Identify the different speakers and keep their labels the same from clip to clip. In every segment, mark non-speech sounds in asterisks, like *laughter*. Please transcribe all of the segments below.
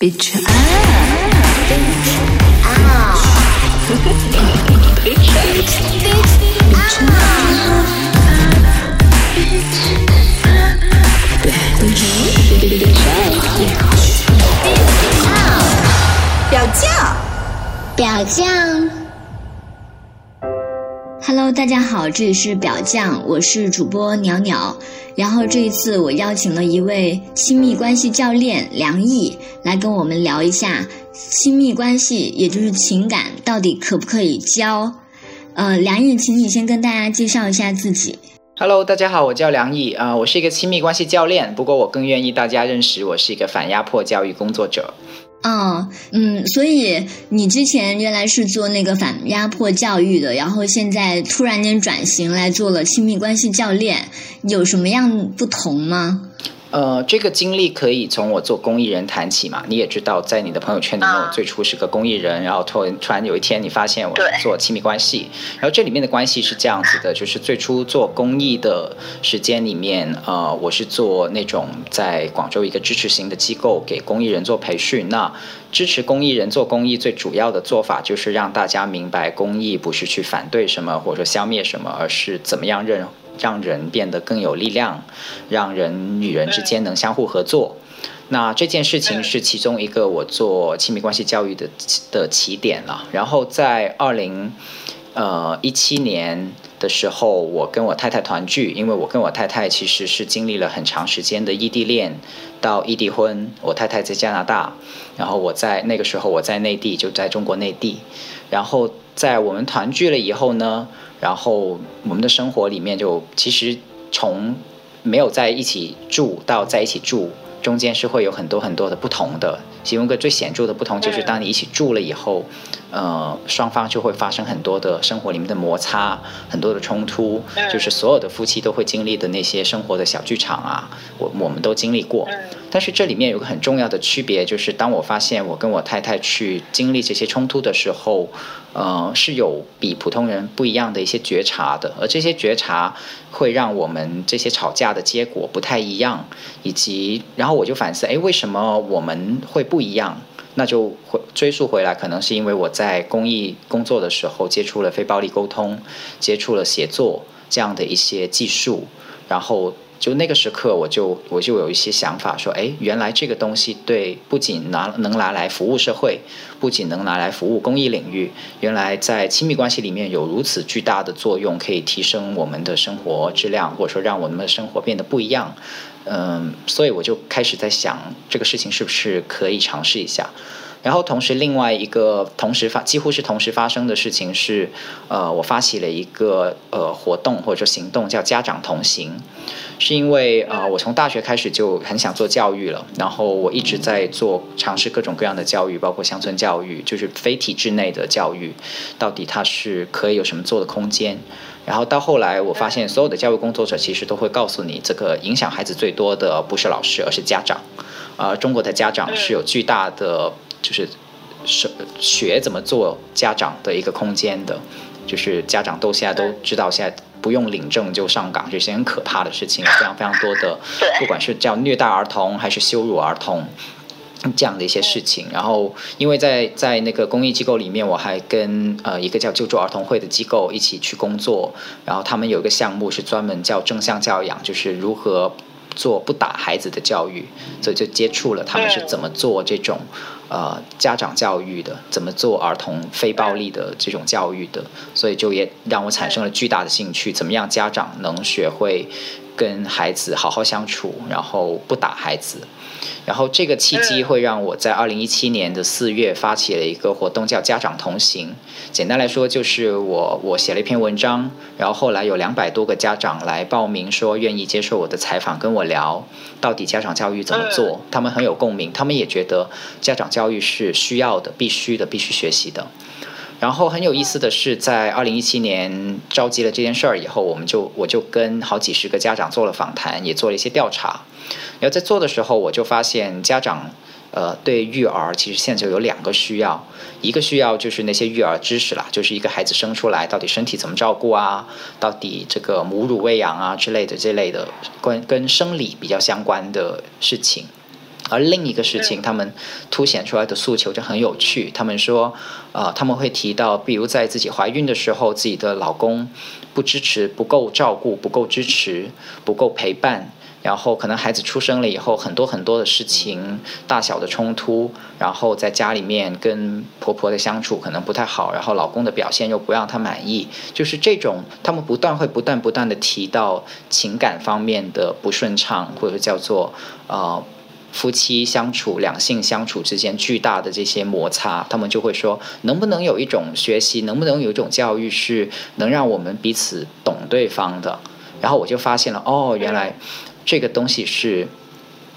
Speaker 1: Bitch
Speaker 2: ah. Hello，大家好，这里是表酱，我是主播鸟鸟。然后这一次我邀请了一位亲密关系教练梁毅来跟我们聊一下亲密关系，也就是情感到底可不可以教？呃，梁毅，请你先跟大家介绍一下自己。
Speaker 3: Hello，大家好，我叫梁毅啊，我是一个亲密关系教练，不过我更愿意大家认识我是一个反压迫教育工作者。
Speaker 2: 哦，嗯，所以你之前原来是做那个反压迫教育的，然后现在突然间转型来做了亲密关系教练，有什么样不同吗？
Speaker 3: 呃，这个经历可以从我做公益人谈起嘛。你也知道，在你的朋友圈里面，我最初是个公益人，然后突突然有一天，你发现我做亲密关系，然后这里面的关系是这样子的，就是最初做公益的时间里面，呃，我是做那种在广州一个支持型的机构给公益人做培训。那支持公益人做公益最主要的做法，就是让大家明白，公益不是去反对什么或者说消灭什么，而是怎么样认。让人变得更有力量，让人与人之间能相互合作。那这件事情是其中一个我做亲密关系教育的的起点了。然后在二零呃一七年的时候，我跟我太太团聚，因为我跟我太太其实是经历了很长时间的异地恋到异地婚。我太太在加拿大，然后我在那个时候我在内地，就在中国内地。然后在我们团聚了以后呢？然后我们的生活里面就其实从没有在一起住到在一起住，中间是会有很多很多的不同的。其中一个最显著的不同就是，当你一起住了以后，呃，双方就会发生很多的生活里面的摩擦，很多的冲突，就是所有的夫妻都会经历的那些生活的小剧场啊，我我们都经历过。但是这里面有个很重要的区别，就是当我发现我跟我太太去经历这些冲突的时候，呃，是有比普通人不一样的一些觉察的，而这些觉察会让我们这些吵架的结果不太一样，以及然后我就反思，哎，为什么我们会不一样？那就会追溯回来，可能是因为我在公益工作的时候接触了非暴力沟通，接触了写作这样的一些技术，然后。就那个时刻，我就我就有一些想法，说，哎，原来这个东西对不仅拿能拿来服务社会，不仅能拿来服务公益领域，原来在亲密关系里面有如此巨大的作用，可以提升我们的生活质量，或者说让我们的生活变得不一样。嗯，所以我就开始在想，这个事情是不是可以尝试一下。然后同时，另外一个同时发几乎是同时发生的事情是，呃，我发起了一个呃活动或者行动，叫家长同行。是因为啊，我从大学开始就很想做教育了，然后我一直在做尝试各种各样的教育，包括乡村教育，就是非体制内的教育，到底它是可以有什么做的空间？然后到后来，我发现所有的教育工作者其实都会告诉你，这个影响孩子最多的不是老师，而是家长。啊，中国的家长是有巨大的，就是是学怎么做家长的一个空间的，就是家长都现在都知道现在。不用领证就上岗，这些很可怕的事情，非常非常多的，不管是叫虐待儿童还是羞辱儿童这样的一些事情。然后，因为在在那个公益机构里面，我还跟呃一个叫救助儿童会的机构一起去工作。然后他们有一个项目是专门叫正向教养，就是如何做不打孩子的教育，所以就接触了他们是怎么做这种。呃，家长教育的怎么做儿童非暴力的这种教育的，所以就也让我产生了巨大的兴趣。怎么样，家长能学会跟孩子好好相处，然后不打孩子？然后这个契机会让我在二零一七年的四月发起了一个活动，叫家长同行。简单来说，就是我我写了一篇文章，然后后来有两百多个家长来报名，说愿意接受我的采访，跟我聊到底家长教育怎么做。他们很有共鸣，他们也觉得家长教育是需要的、必须的、必须学习的。然后很有意思的是，在二零一七年召集了这件事儿以后，我们就我就跟好几十个家长做了访谈，也做了一些调查。然后在做的时候，我就发现家长，呃，对育儿其实现在就有两个需要，一个需要就是那些育儿知识啦，就是一个孩子生出来到底身体怎么照顾啊，到底这个母乳喂养啊之类的这类的关跟生理比较相关的事情。而另一个事情，他们凸显出来的诉求就很有趣。他们说，呃，他们会提到，比如在自己怀孕的时候，自己的老公不支持、不够照顾、不够支持、不够陪伴。然后可能孩子出生了以后，很多很多的事情，大小的冲突，然后在家里面跟婆婆的相处可能不太好，然后老公的表现又不让她满意，就是这种，他们不断会不断不断的提到情感方面的不顺畅，或者叫做呃夫妻相处、两性相处之间巨大的这些摩擦，他们就会说，能不能有一种学习，能不能有一种教育是能让我们彼此懂对方的？然后我就发现了，哦，原来。这个东西是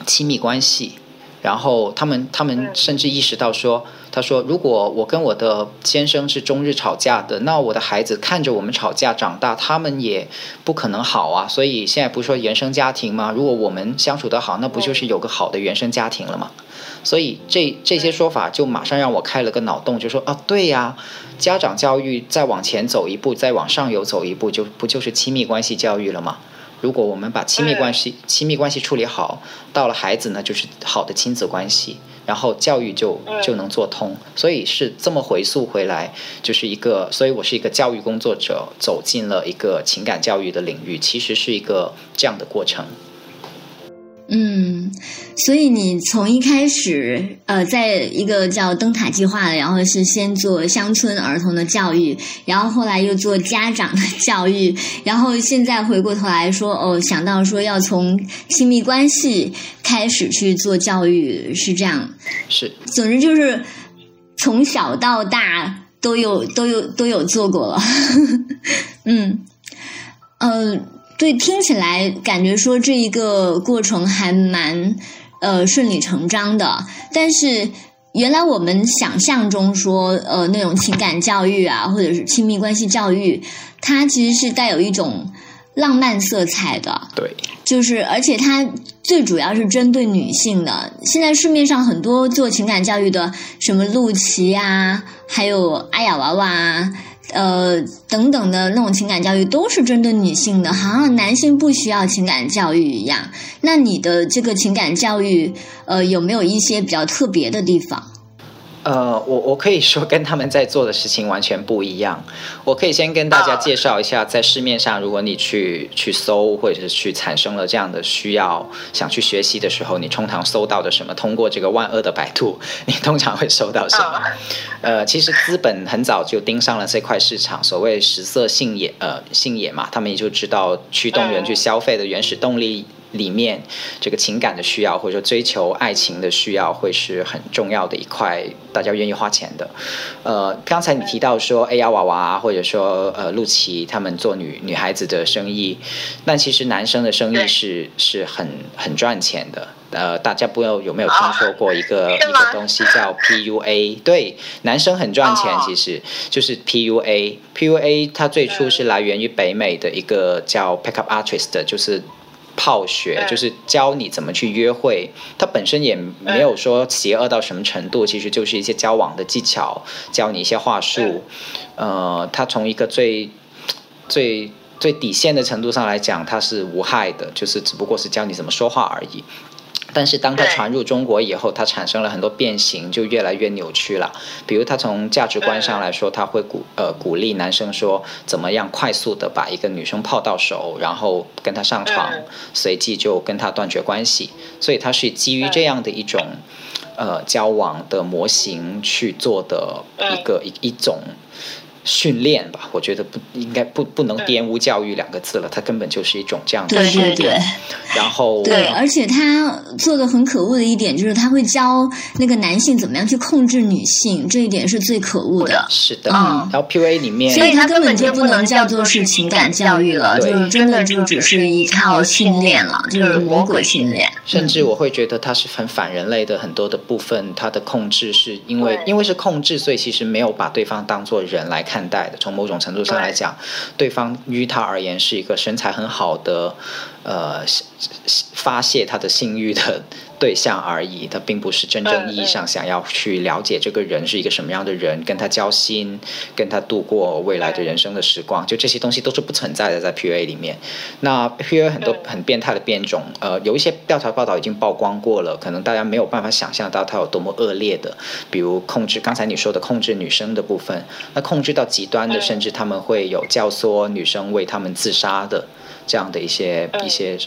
Speaker 3: 亲密关系，然后他们他们甚至意识到说，他说如果我跟我的先生是终日吵架的，那我的孩子看着我们吵架长大，他们也不可能好啊。所以现在不是说原生家庭吗？如果我们相处得好，那不就是有个好的原生家庭了吗？所以这这些说法就马上让我开了个脑洞，就说啊，对呀，家长教育再往前走一步，再往上游走一步，就不就是亲密关系教育了吗？如果我们把亲密关系、亲密关系处理好，到了孩子呢，就是好的亲子关系，然后教育就就能做通。所以是这么回溯回来，就是一个，所以我是一个教育工作者，走进了一个情感教育的领域，其实是一个这样的过程。
Speaker 2: 嗯，所以你从一开始，呃，在一个叫灯塔计划的，然后是先做乡村儿童的教育，然后后来又做家长的教育，然后现在回过头来说，哦，想到说要从亲密关系开始去做教育，是这样。
Speaker 3: 是。
Speaker 2: 总之就是从小到大都有都有都有做过了。*laughs* 嗯，嗯。对，听起来感觉说这一个过程还蛮呃顺理成章的，但是原来我们想象中说呃那种情感教育啊，或者是亲密关系教育，它其实是带有一种浪漫色彩的。
Speaker 3: 对，
Speaker 2: 就是而且它最主要是针对女性的。现在市面上很多做情感教育的，什么陆琪啊，还有阿雅娃娃。呃，等等的那种情感教育都是针对女性的，好像男性不需要情感教育一样。那你的这个情感教育，呃，有没有一些比较特别的地方？
Speaker 3: 呃，我我可以说跟他们在做的事情完全不一样。我可以先跟大家介绍一下，在市面上，如果你去去搜，或者是去产生了这样的需要，想去学习的时候，你通常搜到的什么？通过这个万恶的百度，你通常会搜到什么？*laughs* 呃，其实资本很早就盯上了这块市场，所谓食色性也，呃，性也嘛，他们也就知道驱动人去消费的原始动力。里面这个情感的需要，或者说追求爱情的需要，会是很重要的一块，大家愿意花钱的。呃，刚才你提到说 A R 娃娃，或者说呃陆琪他们做女女孩子的生意，但其实男生的生意是是很很赚钱的。呃，大家不知道有没有听说过一个一个东西叫 P U A？对，男生很赚钱，其实就是 P U A。P U A 它最初是来源于北美的一个叫 Pickup Artist，就是。泡学就是教你怎么去约会，它本身也没有说邪恶到什么程度，其实就是一些交往的技巧，教你一些话术。呃，它从一个最最最底线的程度上来讲，它是无害的，就是只不过是教你怎么说话而已。但是当它传入中国以后，它产生了很多变形，就越来越扭曲了。比如，它从价值观上来说，它会鼓呃鼓励男生说怎么样快速的把一个女生泡到手，然后跟她上床，随即就跟她断绝关系。所以它是基于这样的一种呃交往的模型去做的一个一一种。训练吧，我觉得不应该不不能玷污教育两个字了，它根本就是一种这样的
Speaker 2: 训练。
Speaker 3: 然后
Speaker 2: 对，而且他做的很可恶的一点就是他会教那个男性怎么样去控制女性，这一点是最可恶的。
Speaker 3: 是的，嗯。然后 P U A 里面，
Speaker 2: 所以他根本就不能叫做是情感教育了，就是真的就只是一套训练了，就是魔鬼训练。
Speaker 3: 甚至我会觉得他是很反人类的很多的部分，他的控制是因为因为是控制，所以其实没有把对方当做人来。看待的，从某种程度上来讲，对方于他而言是一个身材很好的呃发泄他的性欲的。对象而已，他并不是真正意义上想要去了解这个人是一个什么样的人，跟他交心，跟他度过未来的人生的时光，就这些东西都是不存在的在 PUA 里面。那 PUA 很多很变态的变种，呃，有一些调查报道已经曝光过了，可能大家没有办法想象到它有多么恶劣的，比如控制刚才你说的控制女生的部分，那控制到极端的，甚至他们会有教唆女生为他们自杀的。这样的一些一些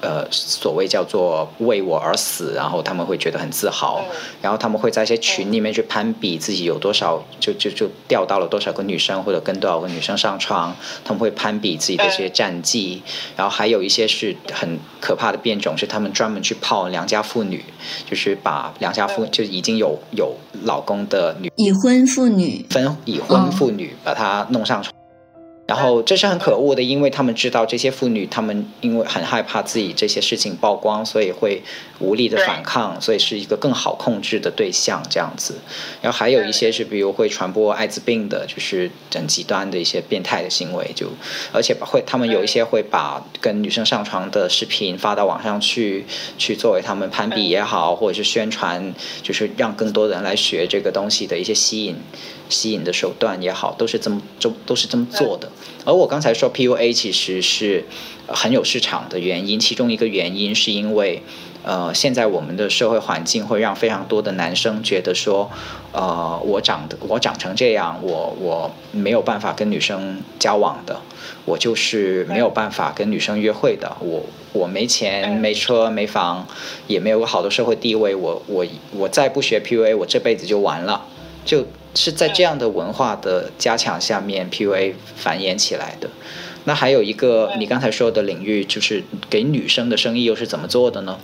Speaker 3: 呃，所谓叫做为我而死，然后他们会觉得很自豪，然后他们会在一些群里面去攀比自己有多少，就就就钓到了多少个女生，或者跟多少个女生上床，他们会攀比自己的这些战绩，然后还有一些是很可怕的变种，是他们专门去泡良家妇女，就是把良家妇就已经有有老公的女
Speaker 2: 已婚妇女。
Speaker 3: 分已婚妇女把她弄上床。然后这是很可恶的，因为他们知道这些妇女，他们因为很害怕自己这些事情曝光，所以会无力的反抗，所以是一个更好控制的对象这样子。然后还有一些是，比如会传播艾滋病的，就是很极端的一些变态的行为，就而且会他们有一些会把跟女生上床的视频发到网上去，去作为他们攀比也好，或者是宣传，就是让更多人来学这个东西的一些吸引。吸引的手段也好，都是这么都都是这么做的。而我刚才说 PUA 其实是很有市场的原因，其中一个原因是因为，呃，现在我们的社会环境会让非常多的男生觉得说，呃，我长得我长成这样，我我没有办法跟女生交往的，我就是没有办法跟女生约会的，我我没钱没车没房，也没有个好的社会地位，我我我再不学 PUA，我这辈子就完了，就是在这样的文化的加强下面，PUA 繁衍起来的。那还有一个你刚才说的领域，就是给女生的生意又是怎么做的呢？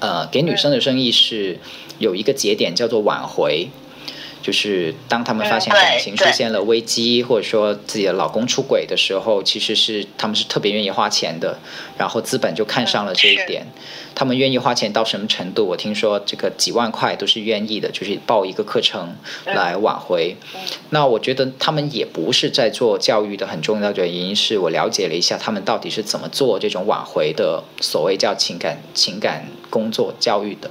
Speaker 3: 呃，给女生的生意是有一个节点叫做挽回。就是当他们发现感情出现了危机，或者说自己的老公出轨的时候，其实是他们是特别愿意花钱的。然后资本就看上了这一点，他们愿意花钱到什么程度？我听说这个几万块都是愿意的，就是报一个课程来挽回。那我觉得他们也不是在做教育的很重要的原因，是我了解了一下他们到底是怎么做这种挽回的，所谓叫情感情感。工作教育的，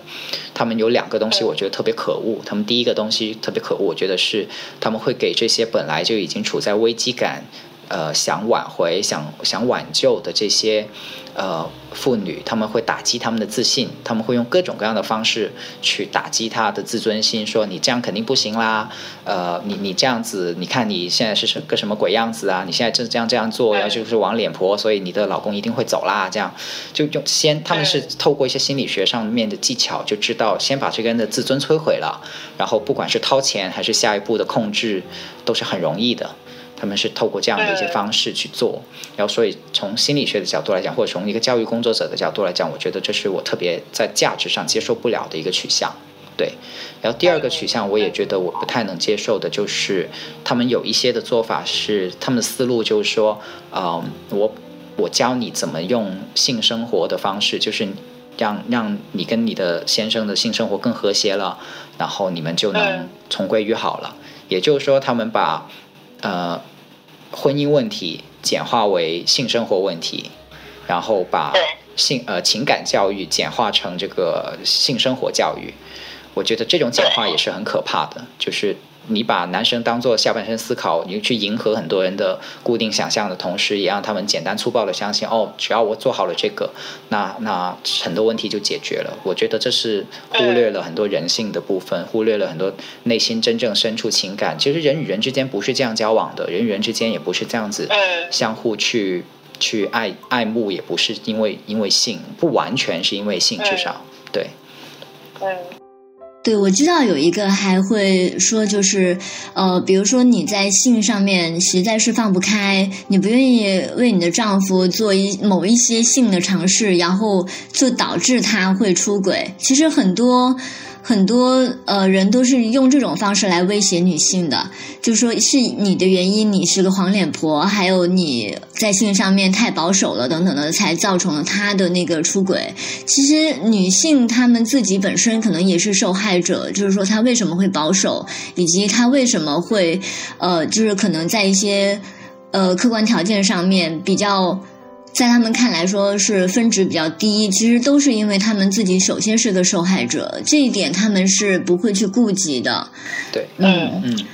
Speaker 3: 他们有两个东西，我觉得特别可恶。他们第一个东西特别可恶，我觉得是他们会给这些本来就已经处在危机感。呃，想挽回、想想挽救的这些呃妇女，他们会打击他们的自信，他们会用各种各样的方式去打击她的自尊心，说你这样肯定不行啦，呃，你你这样子，你看你现在是什个什么鬼样子啊？你现在这这样这样做，然后就是往脸婆，所以你的老公一定会走啦。这样就用先，他们是透过一些心理学上面的技巧，就知道先把这个人的自尊摧毁了，然后不管是掏钱还是下一步的控制，都是很容易的。他们是透过这样的一些方式去做，然后所以从心理学的角度来讲，或者从一个教育工作者的角度来讲，我觉得这是我特别在价值上接受不了的一个取向。对，然后第二个取向，我也觉得我不太能接受的，就是他们有一些的做法是，他们的思路就是说，嗯，我我教你怎么用性生活的方式，就是让让你跟你的先生的性生活更和谐了，然后你们就能重归于好了。也就是说，他们把呃，婚姻问题简化为性生活问题，然后把性呃情感教育简化成这个性生活教育，我觉得这种简化也是很可怕的，就是。你把男生当做下半身思考，你去迎合很多人的固定想象的同时，也让他们简单粗暴的相信哦，只要我做好了这个，那那很多问题就解决了。我觉得这是忽略了很多人性的部分，忽略了很多内心真正深处情感。其实人与人之间不是这样交往的，人与人之间也不是这样子相互去去爱爱慕，也不是因为因为性，不完全是因为性，至少对。
Speaker 2: 对，我知道有一个还会说，就是，呃，比如说你在性上面实在是放不开，你不愿意为你的丈夫做一某一些性的尝试，然后就导致他会出轨。其实很多。很多呃人都是用这种方式来威胁女性的，就说是你的原因，你是个黄脸婆，还有你在性上面太保守了等等的，才造成了他的那个出轨。其实女性她们自己本身可能也是受害者，就是说她为什么会保守，以及她为什么会呃，就是可能在一些呃客观条件上面比较。在他们看来说是分值比较低，其实都是因为他们自己首先是个受害者，这一点他们是不会去顾及的。
Speaker 3: 对，
Speaker 2: 嗯
Speaker 3: 嗯。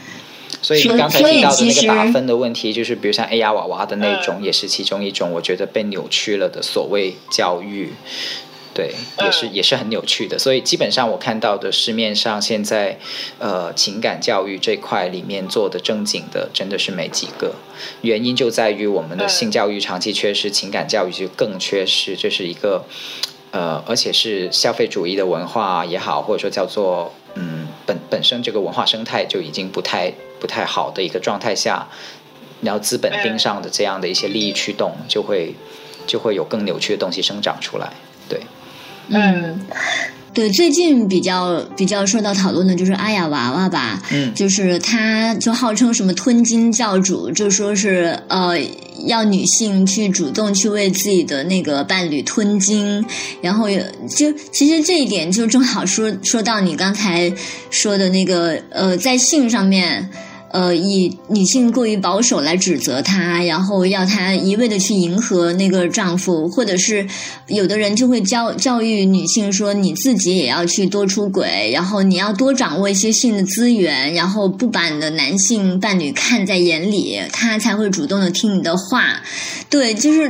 Speaker 3: 所以刚才提到的那个打分的问题，就是比如像 A 呀娃娃的那种，也是其中一种，我觉得被扭曲了的所谓教育。对，也是也是很有趣的。所以基本上我看到的市面上现在，呃，情感教育这块里面做的正经的，真的是没几个。原因就在于我们的性教育长期缺失，情感教育就更缺失。这是一个，呃，而且是消费主义的文化也好，或者说叫做嗯本本身这个文化生态就已经不太不太好的一个状态下，然后资本盯上的这样的一些利益驱动，就会就会有更扭曲的东西生长出来。对。
Speaker 2: 嗯，对，最近比较比较受到讨论的就是阿雅娃娃吧，
Speaker 3: 嗯，
Speaker 2: 就是她就号称什么吞金教主，就说是呃要女性去主动去为自己的那个伴侣吞金，然后就其实这一点就正好说说到你刚才说的那个呃在性上面。呃，以女性过于保守来指责她，然后要她一味的去迎合那个丈夫，或者是有的人就会教教育女性说，你自己也要去多出轨，然后你要多掌握一些性的资源，然后不把你的男性伴侣看在眼里，他才会主动的听你的话。对，就是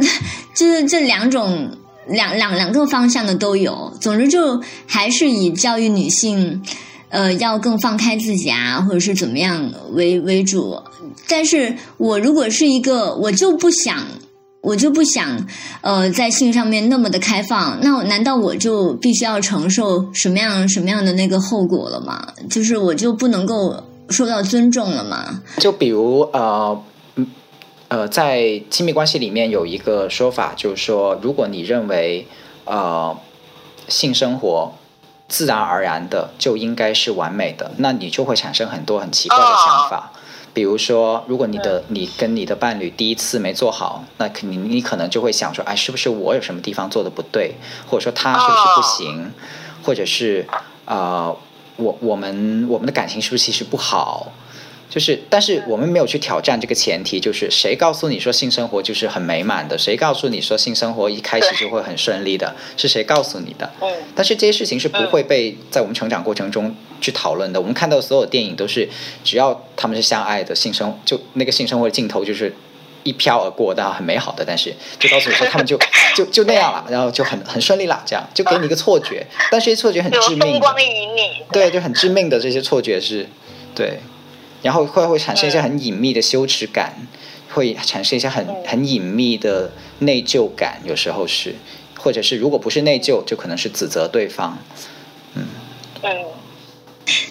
Speaker 2: 就是这两种两两两个方向的都有。总之，就还是以教育女性。呃，要更放开自己啊，或者是怎么样为为主。但是我如果是一个，我就不想，我就不想，呃，在性上面那么的开放。那难道我就必须要承受什么样什么样的那个后果了吗？就是我就不能够受到尊重了吗？
Speaker 3: 就比如呃，呃，在亲密关系里面有一个说法，就是说，如果你认为呃性生活。自然而然的就应该是完美的，那你就会产生很多很奇怪的想法。比如说，如果你的你跟你的伴侣第一次没做好，那肯定你可能就会想说，哎，是不是我有什么地方做的不对，或者说他是不是不行，或者是呃，我我们我们的感情是不是其实不好？就是，但是我们没有去挑战这个前提，就是谁告诉你说性生活就是很美满的？谁告诉你说性生活一开始就会很顺利的？是谁告诉你的？
Speaker 4: 嗯。
Speaker 3: 但是这些事情是不会被在我们成长过程中去讨论的。我们看到所有电影都是，只要他们是相爱的，性生就那个性生活的镜头就是一飘而过，然后很美好的，但是就告诉你说他们就 *laughs* 就就那样了，然后就很很顺利了，这样就给你一个错觉。但这些错觉很致命。对，就很致命的这些错觉是，对。然后会会产生一些很隐秘的羞耻感，会产生一些很很隐秘的内疚感，有时候是，或者是如果不是内疚，就可能是指责对方。嗯，
Speaker 4: 嗯，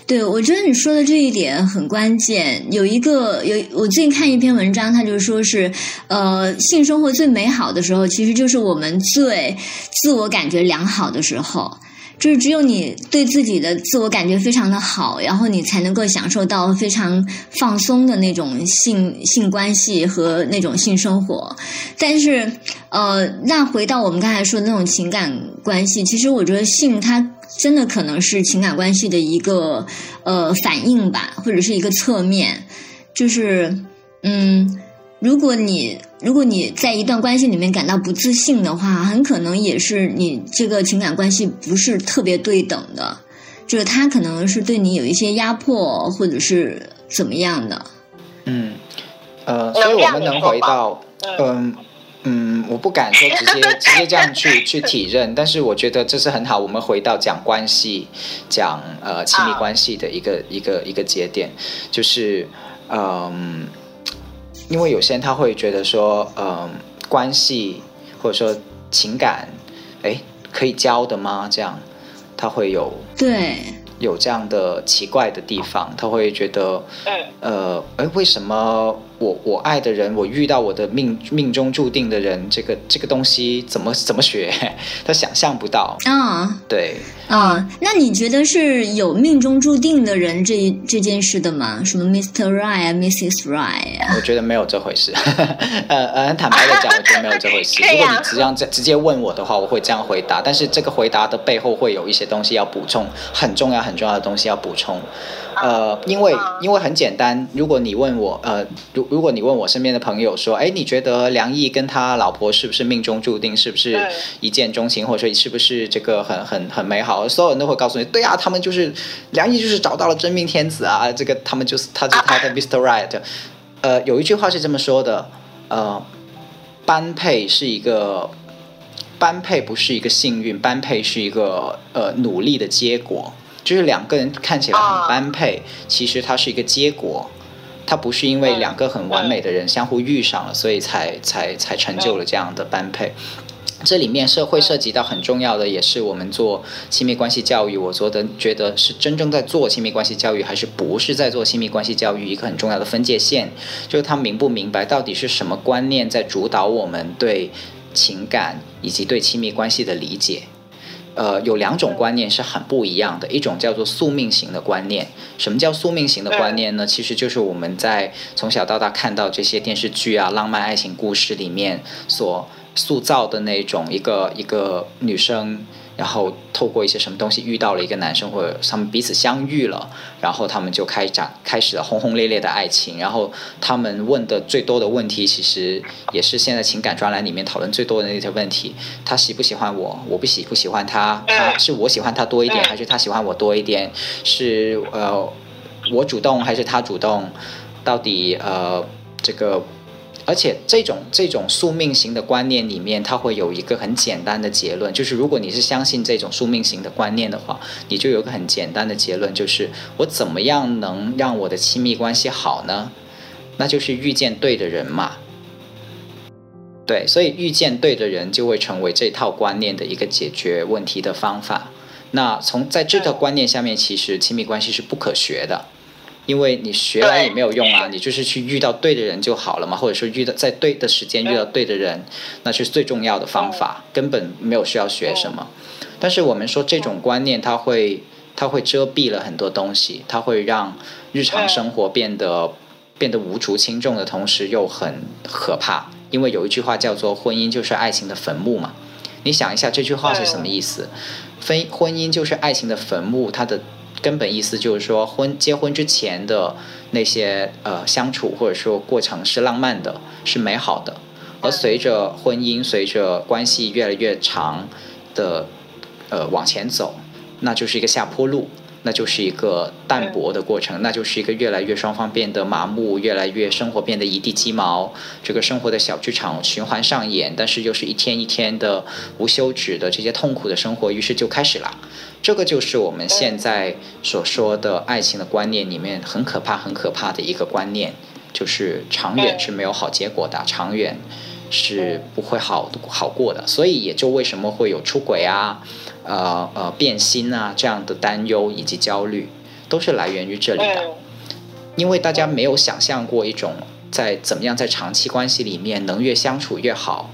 Speaker 2: 对，我觉得你说的这一点很关键。有一个有我最近看一篇文章，他就说是，呃，性生活最美好的时候，其实就是我们最自我感觉良好的时候。就是只有你对自己的自我感觉非常的好，然后你才能够享受到非常放松的那种性性关系和那种性生活。但是，呃，那回到我们刚才说的那种情感关系，其实我觉得性它真的可能是情感关系的一个呃反应吧，或者是一个侧面。就是，嗯，如果你。如果你在一段关系里面感到不自信的话，很可能也是你这个情感关系不是特别对等的，就是他可能是对你有一些压迫，或者是怎么样的。
Speaker 3: 嗯，呃，所以我们能回到，嗯嗯，我不敢说直接 *laughs* 直接这样去去体认，但是我觉得这是很好。我们回到讲关系，讲呃亲密关系的一个一个一个节点，就是嗯。因为有些人他会觉得说，嗯，关系或者说情感，哎，可以教的吗？这样，他会有
Speaker 2: 对
Speaker 3: 有这样的奇怪的地方，他会觉得，
Speaker 4: 嗯，
Speaker 3: 呃，哎，为什么？我我爱的人，我遇到我的命命中注定的人，这个这个东西怎么怎么学？他想象不到
Speaker 2: 啊。
Speaker 3: 对
Speaker 2: 啊，那你觉得是有命中注定的人这这件事的吗？什么 Mr. Right 啊，Mrs. Right 啊？
Speaker 3: 我觉得没有这回事。*laughs* 呃呃，很坦白的讲，我觉得没有这回事。*laughs* 如果你直接直接问我的话，我会这样回答。但是这个回答的背后会有一些东西要补充，很重要很很重要的东西要补充。呃，因为因为很简单，如果你问我，呃，如如果你问我身边的朋友说，哎，你觉得梁毅跟他老婆是不是命中注定，是不是一见钟情，或者说是不是这个很很很美好？所有人都会告诉你，对啊，他们就是梁毅就是找到了真命天子啊，这个他们就是他是他的 Mr. Right。呃，有一句话是这么说的，呃，般配是一个般配不是一个幸运，般配是一个呃努力的结果。就是两个人看起来很般配，其实它是一个结果，它不是因为两个很完美的人相互遇上了，所以才才才成就了这样的般配。这里面是会涉及到很重要的，也是我们做亲密关系教育，我做的觉得是真正在做亲密关系教育，还是不是在做亲密关系教育一个很重要的分界线，就是他明不明白到底是什么观念在主导我们对情感以及对亲密关系的理解。呃，有两种观念是很不一样的，一种叫做宿命型的观念。什么叫宿命型的观念呢？其实就是我们在从小到大看到这些电视剧啊、浪漫爱情故事里面所塑造的那种一个一个女生。然后透过一些什么东西遇到了一个男生，或者他们彼此相遇了，然后他们就开展开始了轰轰烈烈的爱情。然后他们问的最多的问题，其实也是现在情感专栏里面讨论最多的那些问题：他喜不喜欢我？我不喜不喜欢他？他是我喜欢他多一点，还是他喜欢我多一点？是呃我主动还是他主动？到底呃这个？而且这种这种宿命型的观念里面，它会有一个很简单的结论，就是如果你是相信这种宿命型的观念的话，你就有一个很简单的结论，就是我怎么样能让我的亲密关系好呢？那就是遇见对的人嘛。对，所以遇见对的人就会成为这套观念的一个解决问题的方法。那从在这套观念下面，其实亲密关系是不可学的。因为你学来也没有用啊，你就是去遇到对的人就好了嘛，或者说遇到在对的时间遇到对的人，那是最重要的方法，根本没有需要学什么。但是我们说这种观念，它会它会遮蔽了很多东西，它会让日常生活变得变得无足轻重的同时又很可怕。因为有一句话叫做“婚姻就是爱情的坟墓”嘛，你想一下这句话是什么意思？非婚姻就是爱情的坟墓，它的。根本意思就是说，婚结婚之前的那些呃相处或者说过程是浪漫的，是美好的，而随着婚姻，随着关系越来越长的呃往前走，那就是一个下坡路。那就是一个淡薄的过程，那就是一个越来越双方变得麻木，越来越生活变得一地鸡毛，这个生活的小剧场循环上演，但是又是一天一天的无休止的这些痛苦的生活，于是就开始了。这个就是我们现在所说的爱情的观念里面很可怕、很可怕的一个观念，就是长远是没有好结果的，长远是不会好好过的。所以也就为什么会有出轨啊。呃呃，变心啊，这样的担忧以及焦虑，都是来源于这里的。因为大家没有想象过一种在怎么样在长期关系里面能越相处越好，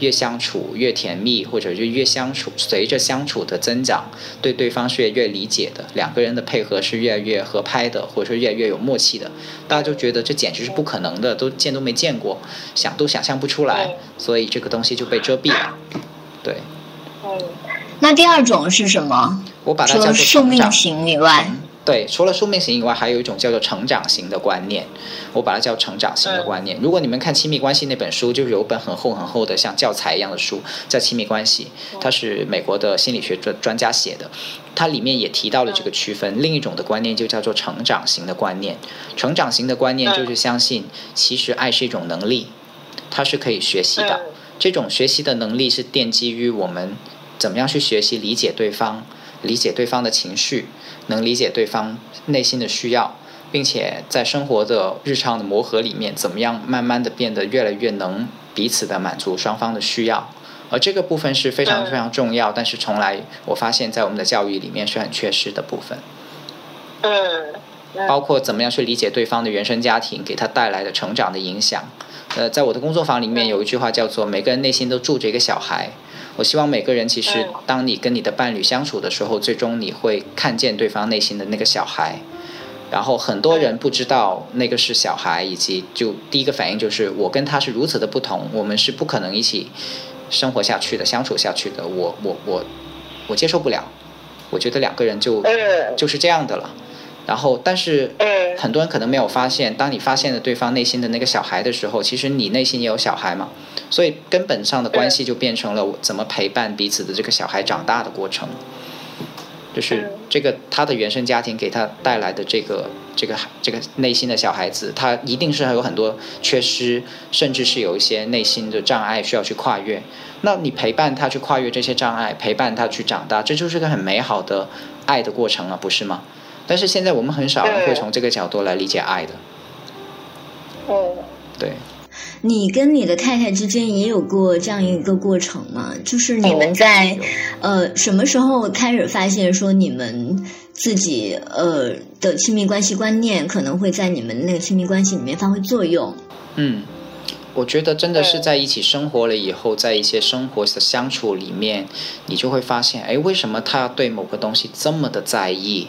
Speaker 3: 越相处越甜蜜，或者是越相处随着相处的增长，对对方是越越理解的，两个人的配合是越来越合拍的，或者说越来越有默契的。大家就觉得这简直是不可能的，都见都没见过，想都想象不出来，所以这个东西就被遮蔽了。对。
Speaker 2: 那第二种是什么？
Speaker 3: 我把它叫做
Speaker 2: 宿命型以外，
Speaker 3: 对，除了宿命型以外，还有一种叫做成长型的观念。我把它叫成长型的观念。如果你们看《亲密关系》那本书，就是有本很厚很厚的像教材一样的书，叫《亲密关系》，它是美国的心理学专专家写的。它里面也提到了这个区分。另一种的观念就叫做成长型的观念。成长型的观念就是相信，其实爱是一种能力，它是可以学习的。这种学习的能力是奠基于我们。怎么样去学习理解对方，理解对方的情绪，能理解对方内心的需要，并且在生活的日常的磨合里面，怎么样慢慢的变得越来越能彼此的满足双方的需要，而这个部分是非常非常重要，但是从来我发现，在我们的教育里面是很缺失的部分。
Speaker 4: 嗯，
Speaker 3: 包括怎么样去理解对方的原生家庭给他带来的成长的影响。呃，在我的工作坊里面有一句话叫做“每个人内心都住着一个小孩”。我希望每个人其实，当你跟你的伴侣相处的时候，最终你会看见对方内心的那个小孩。然后很多人不知道那个是小孩，以及就第一个反应就是我跟他是如此的不同，我们是不可能一起生活下去的、相处下去的。我我我我接受不了。我觉得两个人就
Speaker 4: 嗯
Speaker 3: 就是这样的了。然后，但是
Speaker 4: 嗯
Speaker 3: 很多人可能没有发现，当你发现了对方内心的那个小孩的时候，其实你内心也有小孩嘛。所以根本上的关系就变成了怎么陪伴彼此的这个小孩长大的过程。就是
Speaker 4: 嗯
Speaker 3: 这个他的原生家庭给他带来的这个这个这个内心的小孩子，他一定是还有很多缺失，甚至是有一些内心的障碍需要去跨越。那你陪伴他去跨越这些障碍，陪伴他去长大，这就是个很美好的爱的过程了，不是吗？但是现在我们很少人会从这个角度来理解爱的，
Speaker 4: 哦，
Speaker 3: 对。
Speaker 2: 你跟你的太太之间也有过这样一个过程吗？就是你们在呃什么时候开始发现说你们自己呃的亲密关系观念可能会在你们那个亲密关系里面发挥作用？
Speaker 3: 嗯，我觉得真的是在一起生活了以后，在一些生活的相处里面，你就会发现，哎，为什么他对某个东西这么的在意？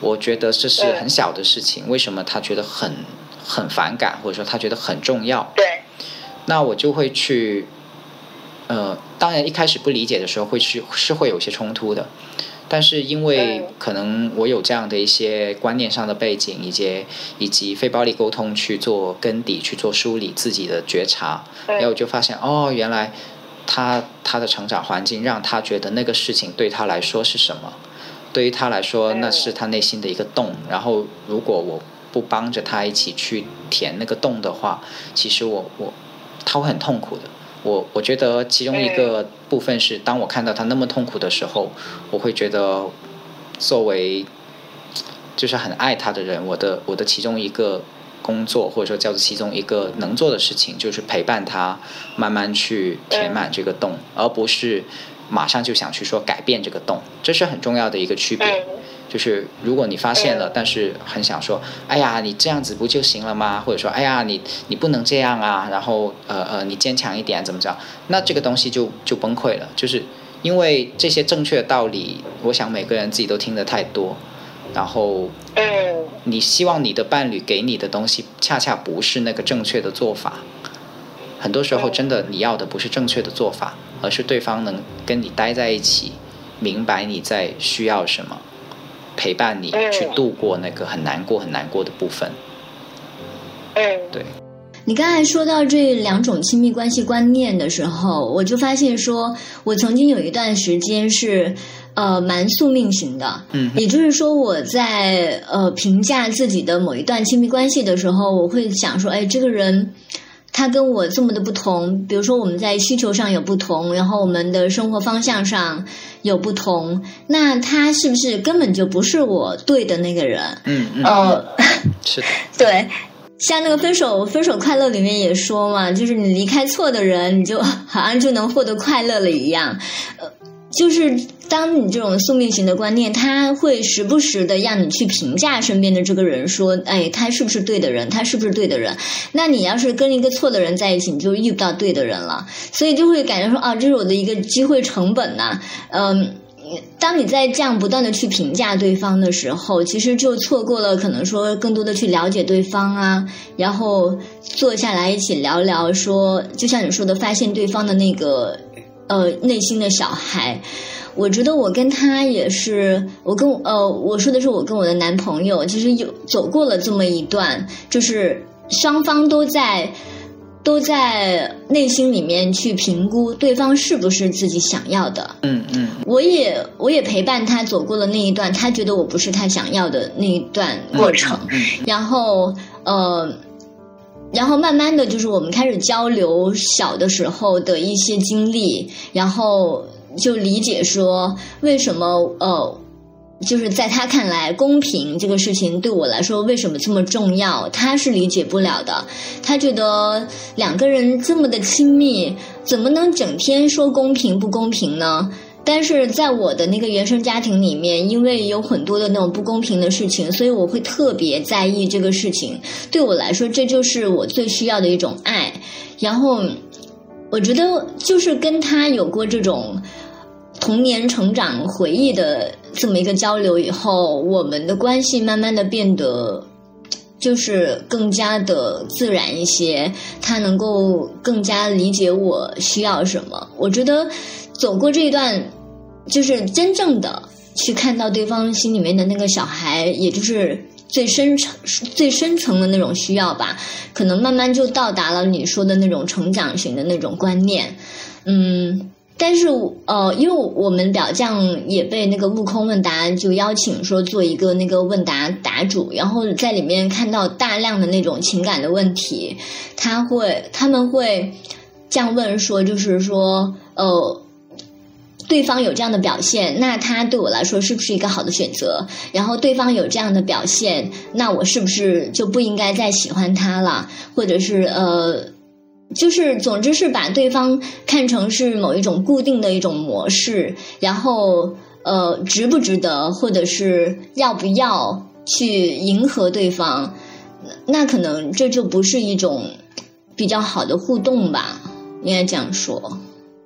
Speaker 3: 我觉得这是很小的事情，为什么他觉得很很反感，或者说他觉得很重要？
Speaker 4: 对，
Speaker 3: 那我就会去，呃，当然一开始不理解的时候会去是会有些冲突的，但是因为
Speaker 4: 嗯
Speaker 3: 可能我有这样的一些观念上的背景，以及以及非暴力沟通去做根底，去做梳理自己的觉察，然后我就发现哦，原来他他的成长环境让他觉得那个事情对他来说是什么，对于他来说那是他内心的一个洞，然后如果我不帮着他一起去填那个洞的话，其实我我他会很痛苦的。我我觉得其中一个部分是，当我看到他那么痛苦的时候，我会觉得作为就是很爱他的人，我的我的其中一个工作或者说叫做其中一个能做的事情，就是陪伴他慢慢去填满这个洞，而不是马上就想去说改变这个洞，这是很重要的一个区别。
Speaker 4: 嗯
Speaker 3: 就是如果你发现了，但是很想说，哎呀，你这样子不就行了吗？或者说，哎呀，你你不能这样啊，然后呃呃，你坚强一点，怎么着？那这个东西就就崩溃了。就是因为这些正确的道理，我想每个人自己都听得太多，然后
Speaker 4: 嗯
Speaker 3: 你希望你的伴侣给你的东西，恰恰不是那个正确的做法。很多时候，真的你要的不是正确的做法，而是对方能跟你待在一起，明白你在需要什么。陪伴你去度过那个很难过、很难过的部分。
Speaker 4: 嗯，
Speaker 3: 对。
Speaker 2: 你刚才说到这两种亲密关系观念的时候，我就发现说，我曾经有一段时间是呃蛮宿命型的，
Speaker 3: 嗯，
Speaker 2: 也就是说我在呃评价自己的某一段亲密关系的时候，我会想说，哎，这个人。他跟我这么的不同，比如说我们在需求上有不同，然后我们的生活方向上有不同，那他是不是根本就不是我对的那个人？
Speaker 3: 嗯嗯，
Speaker 2: 呃，*laughs*
Speaker 3: 是的，*laughs*
Speaker 2: 对。像那个分手分手快乐里面也说嘛，就是你离开错的人，你就 *laughs* 好像就能获得快乐了一样。呃，就是当你这种宿命型的观念，他会时不时的让你去评价身边的这个人，说，哎，他是不是对的人？他是不是对的人？那你要是跟一个错的人在一起，你就遇不到对的人了，所以就会感觉说，啊，这是我的一个机会成本呐、嗯。当你在这样不断的去评价对方的时候，其实就错过了可能说更多的去了解对方啊，然后坐下来一起聊聊说，就像你说的，发现对方的那个呃内心的小孩。我觉得我跟他也是，我跟呃我说的是我跟我的男朋友，其实有走过了这么一段，就是双方都在。都在内心里面去评估对方是不是自己想要的。
Speaker 3: 嗯嗯，
Speaker 2: 我也我也陪伴他走过了那一段，他觉得我不是他想要的那一段过程。
Speaker 3: 嗯
Speaker 2: 然后呃，然后慢慢的就是我们开始交流小的时候的一些经历，然后就理解说为什么呃。就是在他看来，公平这个事情对我来说为什么这么重要？他是理解不了的。他觉得两个人这么的亲密，怎么能整天说公平不公平呢？但是在我的那个原生家庭里面，因为有很多的那种不公平的事情，所以我会特别在意这个事情。对我来说，这就是我最需要的一种爱。然后，我觉得就是跟他有过这种童年成长回忆的这么一个交流以后，我们的关系慢慢的变得就是更加的自然一些。他能够更加理解我需要什么。我觉得走过这一段，就是真正的去看到对方心里面的那个小孩，也就是最深层、最深层的那种需要吧，可能慢慢就到达了你说的那种成长型的那种观念，嗯。但是呃，因为我们表匠也被那个悟空问答就邀请说做一个那个问答答主，然后在里面看到大量的那种情感的问题，他会他们会这样问说，就是说呃，对方有这样的表现，那他对我来说是不是一个好的选择？然后对方有这样的表现，那我是不是就不应该再喜欢他了？或者是呃？就是，总之是把对方看成是某一种固定的一种模式，然后呃，值不值得，或者是要不要去迎合对方，那可能这就不是一种比较好的互动吧，应该这样说。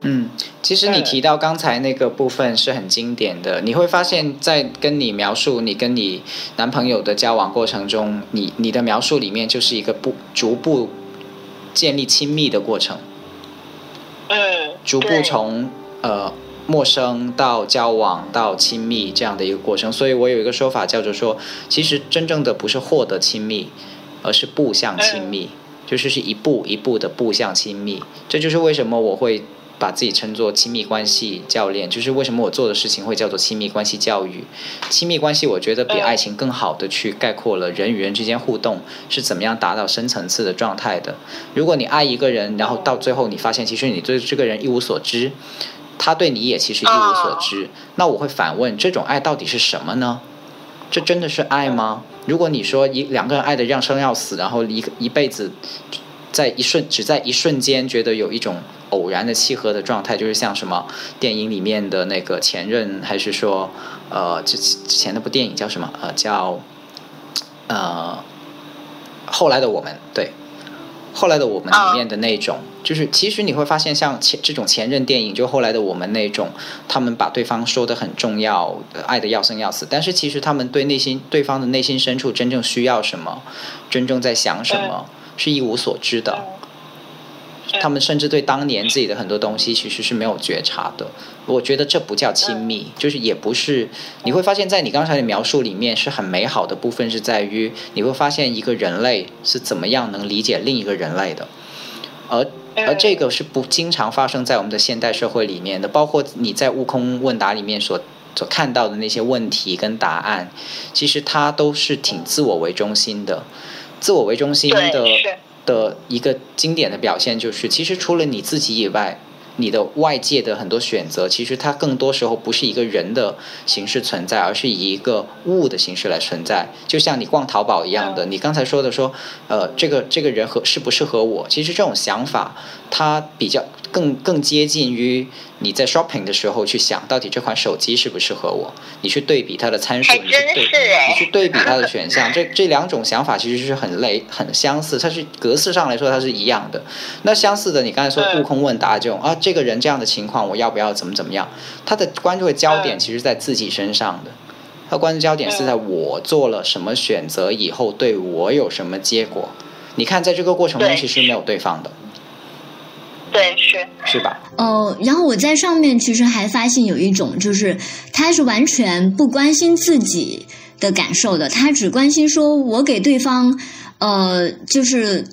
Speaker 3: 嗯，其实你提到刚才那个部分是很经典的，你会发现在跟你描述你跟你男朋友的交往过程中，你你的描述里面就是一个不逐步。建立亲密的过程，
Speaker 4: 嗯，
Speaker 3: 逐步从呃陌生到交往到亲密这样的一个过程。所以我有一个说法叫做说，其实真正的不是获得亲密，而是步向亲密，就是是一步一步的步向亲密。这就是为什么我会。把自己称作亲密关系教练，就是为什么我做的事情会叫做亲密关系教育。亲密关系，我觉得比爱情更好的去概括了人与人之间互动是怎么样达到深层次的状态的。如果你爱一个人，然后到最后你发现其实你对这个人一无所知，他对你也其实一无所知，那我会反问：这种爱到底是什么呢？这真的是爱吗？如果你说一两个人爱的要生要死，然后一一辈子。在一瞬，只在一瞬间，觉得有一种偶然的契合的状态，就是像什么电影里面的那个前任，还是说，呃，之之前那部电影叫什么？呃，叫，呃，后来的我们，对，后来的我们里面的那种，就是其实你会发现，像前这种前任电影，就后来的我们那种，他们把对方说的很重要，爱的要生要死，但是其实他们对内心对方的内心深处真正需要什么，真正在想什么。是一无所知的，他们甚至对当年自己的很多东西其实是没有觉察的。我觉得这不叫亲密，就是也不是。你会发现在你刚才的描述里面是很美好的部分，是在于你会发现一个人类是怎么样能理解另一个人类的，而而这个是不经常发生在我们的现代社会里面的。包括你在悟空问答里面所所看到的那些问题跟答案，其实它都是挺自我为中心的。自我为中心的的一个经典的表现，就是其实除了你自己以外。你的外界的很多选择，其实它更多时候不是一个人的形式存在，而是以一个物的形式来存在。就像你逛淘宝一样的，你刚才说的说，呃，这个这个人合适不适合我？其实这种想法，它比较更更接近于你在 shopping 的时候去想到底这款手机适不适合我？你去对比它的参数，你去对，你去对比它的选项，这这两种想法其实是很类很相似，它是格式上来说它是一样的。那相似的，你刚才说悟空问答这种啊。这个人这样的情况，我要不要怎么怎么样？他的关注的焦点其实在自己身上的，他关注焦点是在我做了什么选择以后对我有什么结果。你看，在这个过程中其实没有对方的，
Speaker 4: 对，是
Speaker 3: 是吧？
Speaker 2: 哦，然后我在上面其实还发现有一种，就是他是完全不关心自己的感受的，他只关心说我给对方，呃，就是。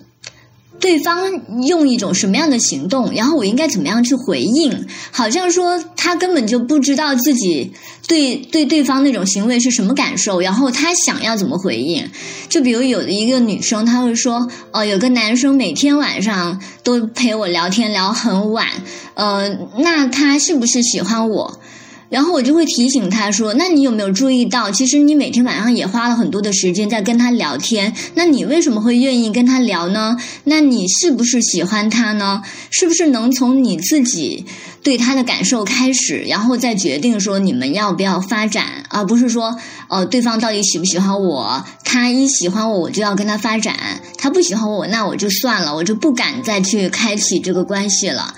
Speaker 2: 对方用一种什么样的行动，然后我应该怎么样去回应？好像说他根本就不知道自己对对对方那种行为是什么感受，然后他想要怎么回应？就比如有的一个女生，她会说：“哦，有个男生每天晚上都陪我聊天聊很晚，呃，那他是不是喜欢我？”然后我就会提醒他说：“那你有没有注意到，其实你每天晚上也花了很多的时间在跟他聊天？那你为什么会愿意跟他聊呢？那你是不是喜欢他呢？是不是能从你自己对他的感受开始，然后再决定说你们要不要发展，而不是说，呃，对方到底喜不喜欢我？他一喜欢我，我就要跟他发展；他不喜欢我，那我就算了，我就不敢再去开启这个关系了。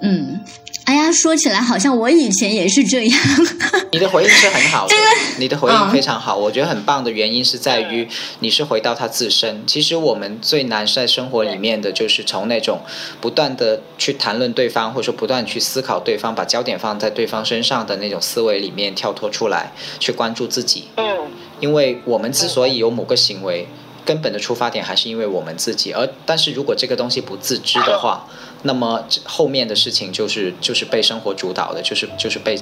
Speaker 2: 嗯。”哎呀，说起来好像我以前也是这样。*laughs*
Speaker 3: 你的回应是很好的，你的回应非常好。我觉得很棒的原因是在于你是回到他自身。其实我们最难在生活里面的就是从那种不断的去谈论对方，或者说不断去思考对方，把焦点放在对方身上的那种思维里面跳脱出来，去关注自己。
Speaker 4: 嗯，
Speaker 3: 因为我们之所以有某个行为。根本的出发点还是因为我们自己，而但是如果这个东西不自知的话，*laughs* 那么后面的事情就是就是被生活主导的，就是就是被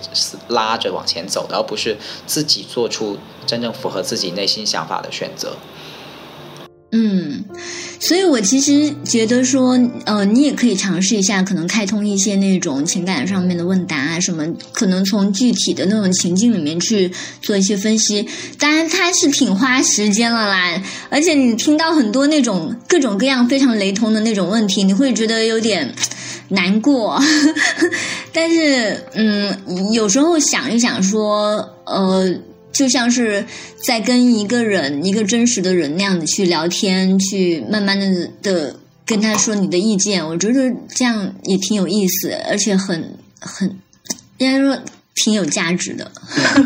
Speaker 3: 拉着往前走的，而不是自己做出真正符合自己内心想法的选择。
Speaker 2: 嗯，所以我其实觉得说，呃，你也可以尝试一下，可能开通一些那种情感上面的问答啊，什么，可能从具体的那种情境里面去做一些分析。当然，它是挺花时间了啦，而且你听到很多那种各种各样非常雷同的那种问题，你会觉得有点难过。*laughs* 但是，嗯，有时候想一想说，呃。就像是在跟一个人、一个真实的人那样的去聊天，去慢慢的的跟他说你的意见，我觉得这样也挺有意思，而且很很应该说挺有价值的。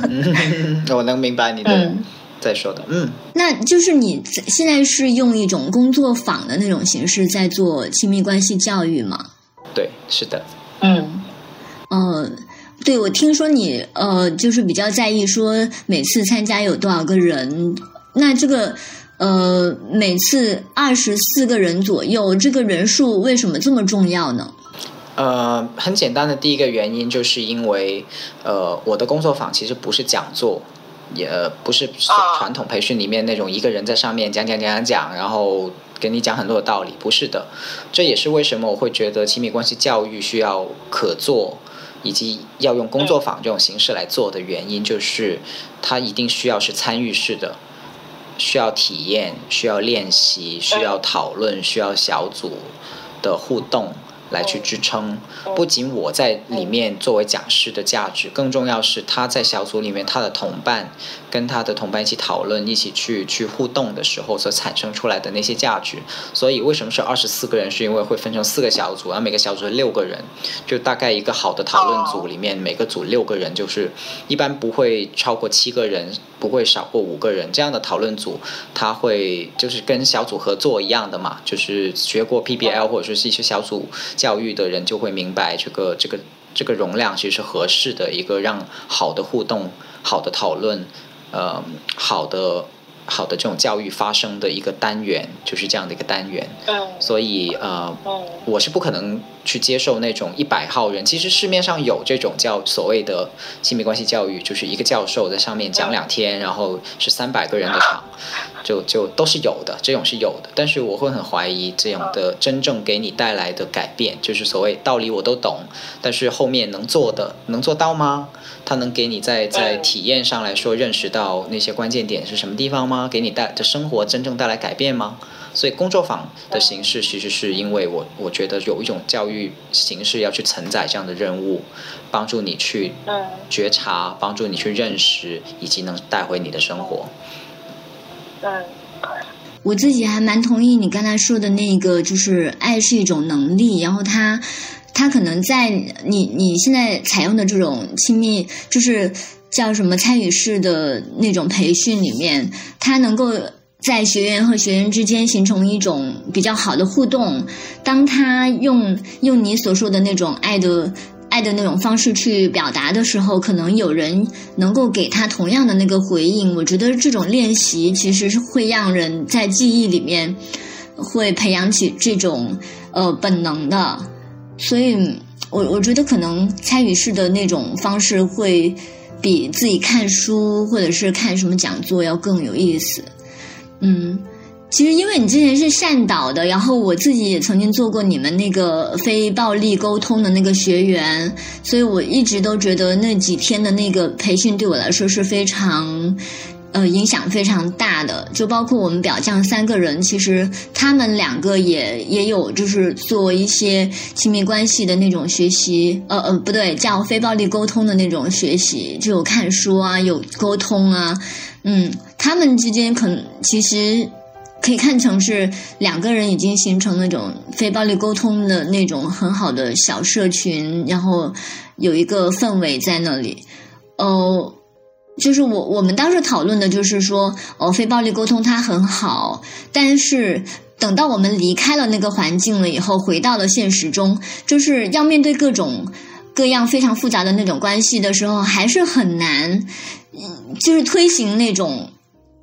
Speaker 2: *laughs*
Speaker 3: 我能明白你的在说的，嗯，
Speaker 2: 那就是你现在是用一种工作坊的那种形式在做亲密关系教育吗？
Speaker 3: 对，是的，
Speaker 4: 嗯，
Speaker 2: 嗯。对，我听说你呃，就是比较在意说每次参加有多少个人，那这个呃，每次二十四个人左右，这个人数为什么这么重要呢？
Speaker 3: 呃，很简单的第一个原因就是因为呃，我的工作坊其实不是讲座，也不是传统培训里面那种一个人在上面讲讲讲讲讲，然后给你讲很多的道理，不是的。这也是为什么我会觉得亲密关系教育需要可做。以及要用工作坊这种形式来做的原因，就是它一定需要是参与式的，需要体验，需要练习，需要讨论，需要小组的互动。来去支撑，不仅我在里面作为讲师的价值，更重要是他在小组里面他的同伴跟他的同伴一起讨论、一起去去互动的时候所产生出来的那些价值。所以为什么是二十四个人？是因为会分成四个小组，然后每个小组六个人，就大概一个好的讨论组里面每个组六个人，就是一般不会超过七个人。不会少过五个人，这样的讨论组，他会就是跟小组合作一样的嘛，就是学过 PBL 或者说是一些小组教育的人就会明白这个这个这个容量其实是合适的一个让好的互动、好的讨论、呃好的。好的，这种教育发生的一个单元就是这样的一个单元，
Speaker 4: 嗯，
Speaker 3: 所以呃，我是不可能去接受那种一百号人。其实市面上有这种叫所谓的亲密关系教育，就是一个教授在上面讲两天，然后是三百个人的场，就就都是有的，这种是有的。但是我会很怀疑这样的真正给你带来的改变，就是所谓道理我都懂，但是后面能做的能做到吗？他能给你在在体验上来说认识到那些关键点是什么地方吗？给你带的生活真正带来改变吗？所以工作坊的形式其实是因为我我觉得有一种教育形式要去承载这样的任务，帮助你去觉察，帮助你去认识，以及能带回你的生活。
Speaker 4: 嗯，
Speaker 2: 我自己还蛮同意你刚才说的那个，就是爱是一种能力，然后它。他可能在你你现在采用的这种亲密，就是叫什么参与式的那种培训里面，他能够在学员和学员之间形成一种比较好的互动。当他用用你所说的那种爱的爱的那种方式去表达的时候，可能有人能够给他同样的那个回应。我觉得这种练习其实是会让人在记忆里面会培养起这种呃本能的。所以，我我觉得可能参与式的那种方式会比自己看书或者是看什么讲座要更有意思。嗯，其实因为你之前是善导的，然后我自己也曾经做过你们那个非暴力沟通的那个学员，所以我一直都觉得那几天的那个培训对我来说是非常。呃，影响非常大的，就包括我们表匠三个人，其实他们两个也也有，就是做一些亲密关系的那种学习，呃呃，不对，叫非暴力沟通的那种学习，就有看书啊，有沟通啊，嗯，他们之间可能其实可以看成是两个人已经形成那种非暴力沟通的那种很好的小社群，然后有一个氛围在那里。哦，就是我我们当时讨论的就是说，哦，非暴力沟通它很好，但是等到我们离开了那个环境了以后，回到了现实中，就是要面对各种各样非常复杂的那种关系的时候，还是很难，嗯就是推行那种。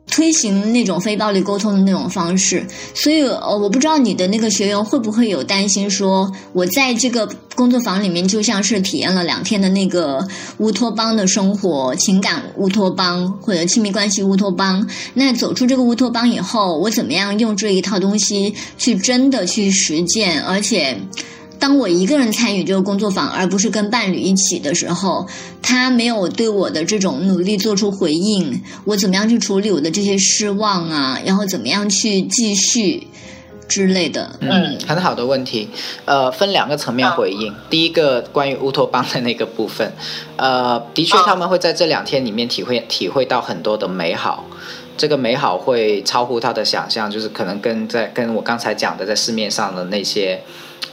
Speaker 2: 推行那种非暴力沟通的那种方式，所以呃，我不知道你的那个学员会不会有担心，说我在这个工作坊里面就像是体验了两天的那个乌托邦的生活，情感乌托邦或者亲密关系乌托邦。那走出这个乌托邦以后，我怎么样用这一套东西去真的去实践，而且。当我一个人参与这个工作坊，而不是跟伴侣一起的时候，他没有对我的这种努力做出回应。我怎么样去处理我的这些失望啊？然后怎么样去继续之类的？
Speaker 3: 嗯，很好的问题。呃，分两个层面回应。第一个关于乌托邦的那个部分，呃，的确他们会在这两天里面体会体会到很多的美好。这个美好会超乎他的想象，就是可能跟在跟我刚才讲的在市面上的那些。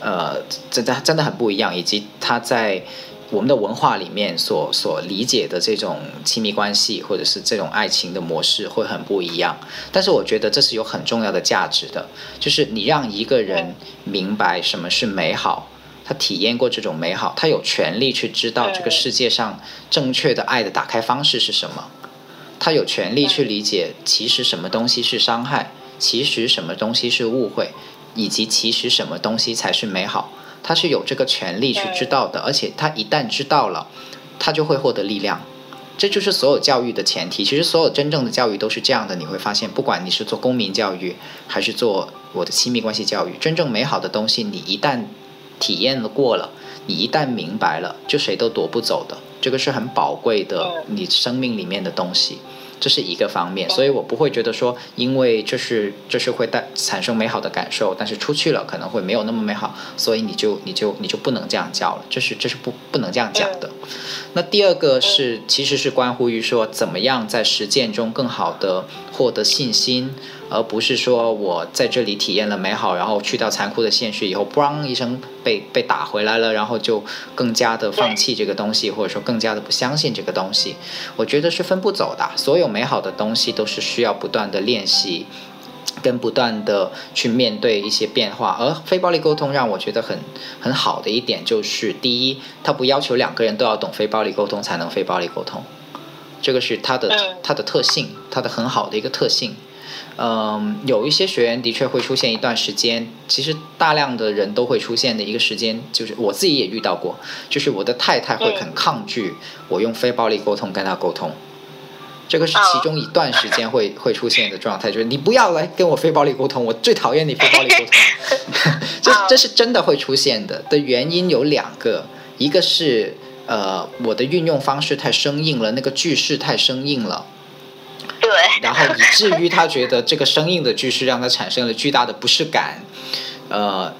Speaker 3: 呃，真的真的很不一样，以及他在我们的文化里面所所理解的这种亲密关系或者是这种爱情的模式会很不一样。但是我觉得这是有很重要的价值的，就是你让一个人明白什么是美好，他体验过这种美好，他有权利去知道这个世界上正确的爱的打开方式是什么，他有权利去理解其实什么东西是伤害，其实什么东西是误会。以及其实什么东西才是美好，他是有这个权利去知道的，而且他一旦知道了，他就会获得力量。这就是所有教育的前提。其实所有真正的教育都是这样的，你会发现，不管你是做公民教育，还是做我的亲密关系教育，真正美好的东西，你一旦体验了过了，你一旦明白了，就谁都夺不走的。这个是很宝贵的，你生命里面的东西。这是一个方面，所以我不会觉得说，因为这是这是会带产生美好的感受，但是出去了可能会没有那么美好，所以你就你就你就不能这样教了，这是这是不不能这样讲的。那第二个是，其实是关乎于说，怎么样在实践中更好的获得信心。而不是说我在这里体验了美好，然后去到残酷的现实以后，嘣一声被被打回来了，然后就更加的放弃这个东西，或者说更加的不相信这个东西。我觉得是分不走的。所有美好的东西都是需要不断的练习，跟不断的去面对一些变化。而非暴力沟通让我觉得很很好的一点就是，第一，它不要求两个人都要懂非暴力沟通才能非暴力沟通，这个是它的它的特性，它的很好的一个特性。嗯，有一些学员的确会出现一段时间，其实大量的人都会出现的一个时间，就是我自己也遇到过，就是我的太太会很抗拒我用非暴力沟通跟她沟通，这个是其中一段时间会会出现的状态，就是你不要来跟我非暴力沟通，我最讨厌你非暴力沟通，*laughs* 这这是真的会出现的。的原因有两个，一个是呃我的运用方式太生硬了，那个句式太生硬了。*laughs* 然后以至于他觉得这个生硬的句式让他产生了巨大的不适感，呃。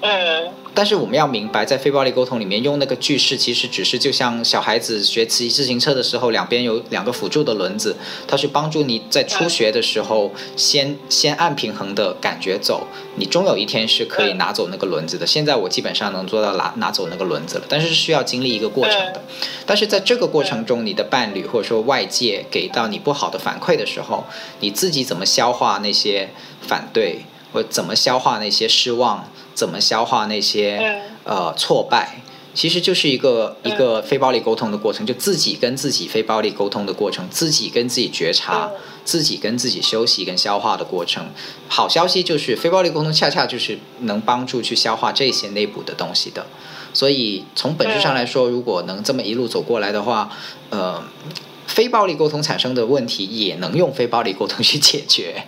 Speaker 3: 但是我们要明白，在非暴力沟通里面，用那个句式其实只是就像小孩子学骑自行车的时候，两边有两个辅助的轮子，它是帮助你在初学的时候先先按平衡的感觉走，你终有一天是可以拿走那个轮子的。现在我基本上能做到拿拿走那个轮子了，但是是需要经历一个过程的。但是在这个过程中，你的伴侣或者说外界给到你不好的反馈的时候，你自己怎么消化那些反对，或怎么消化那些失望？怎么消化那些呃挫败，其实就是一个一个非暴力沟通的过程，就自己跟自己非暴力沟通的过程，自己跟自己觉察，自己跟自己休息跟消化的过程。好消息就是非暴力沟通恰恰就是能帮助去消化这些内部的东西的。所以从本质上来说，如果能这么一路走过来的话，呃。非暴力沟通产生的问题也能用非暴力沟通去解决，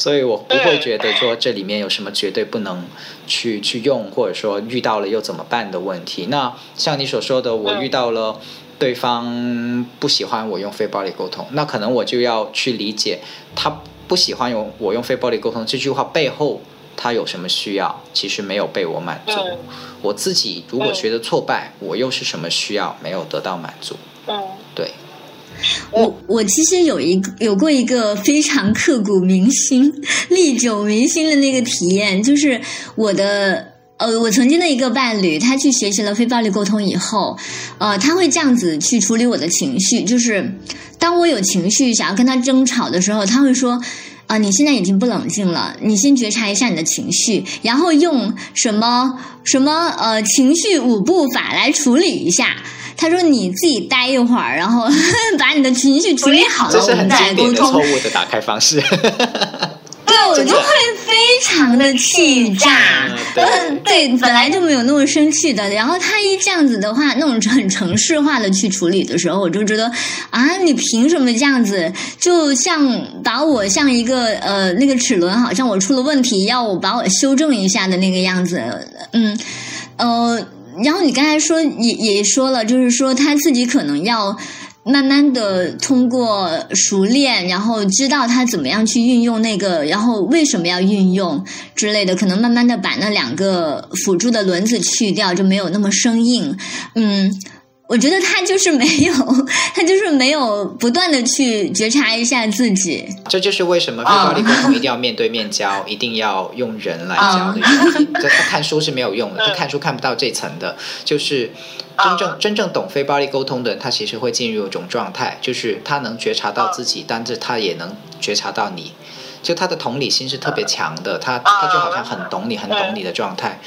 Speaker 3: 所以我不会觉得说这里面有什么绝对不能去去用，或者说遇到了又怎么办的问题。那像你所说的，我遇到了对方不喜欢我用非暴力沟通，那可能我就要去理解他不喜欢用我用非暴力沟通这句话背后他有什么需要，其实没有被我满足。我自己如果觉得挫败，我又是什么需要没有得到满足？嗯，对。
Speaker 2: 我我其实有一个有过一个非常刻骨铭心、*laughs* 历久弥新的那个体验，就是我的呃，我曾经的一个伴侣，他去学习了非暴力沟通以后，呃，他会这样子去处理我的情绪，就是当我有情绪想要跟他争吵的时候，他会说。啊，你现在已经不冷静了，你先觉察一下你的情绪，然后用什么什么呃情绪五步法来处理一下。他说你自己待一会儿，然后 *laughs* 把你的情绪处理好了，我们再来沟通。
Speaker 3: 错误的打开方式。*laughs* *laughs*
Speaker 2: 对，我就会非常的气炸。嗯，对，本来就没有那么生气的，然后他一这样子的话，那种很城市化的去处理的时候，我就觉得啊，你凭什么这样子？就像把我像一个呃那个齿轮，好像我出了问题，要我把我修正一下的那个样子。嗯，呃，然后你刚才说也也说了，就是说他自己可能要。慢慢的通过熟练，然后知道他怎么样去运用那个，然后为什么要运用之类的，可能慢慢的把那两个辅助的轮子去掉，就没有那么生硬。嗯，我觉得他就是没有，他就是没有不断的去觉察一下自己。
Speaker 3: 这就是为什么非暴力沟通一定要面对面教，一定要用人来教的原因。这他看书是没有用的，他看书看不到这层的，就是。真正真正懂非暴力沟通的人，他其实会进入一种状态，就是他能觉察到自己，但是他也能觉察到你，就他的同理心是特别强的，他他就好像很懂你，很懂你的状态。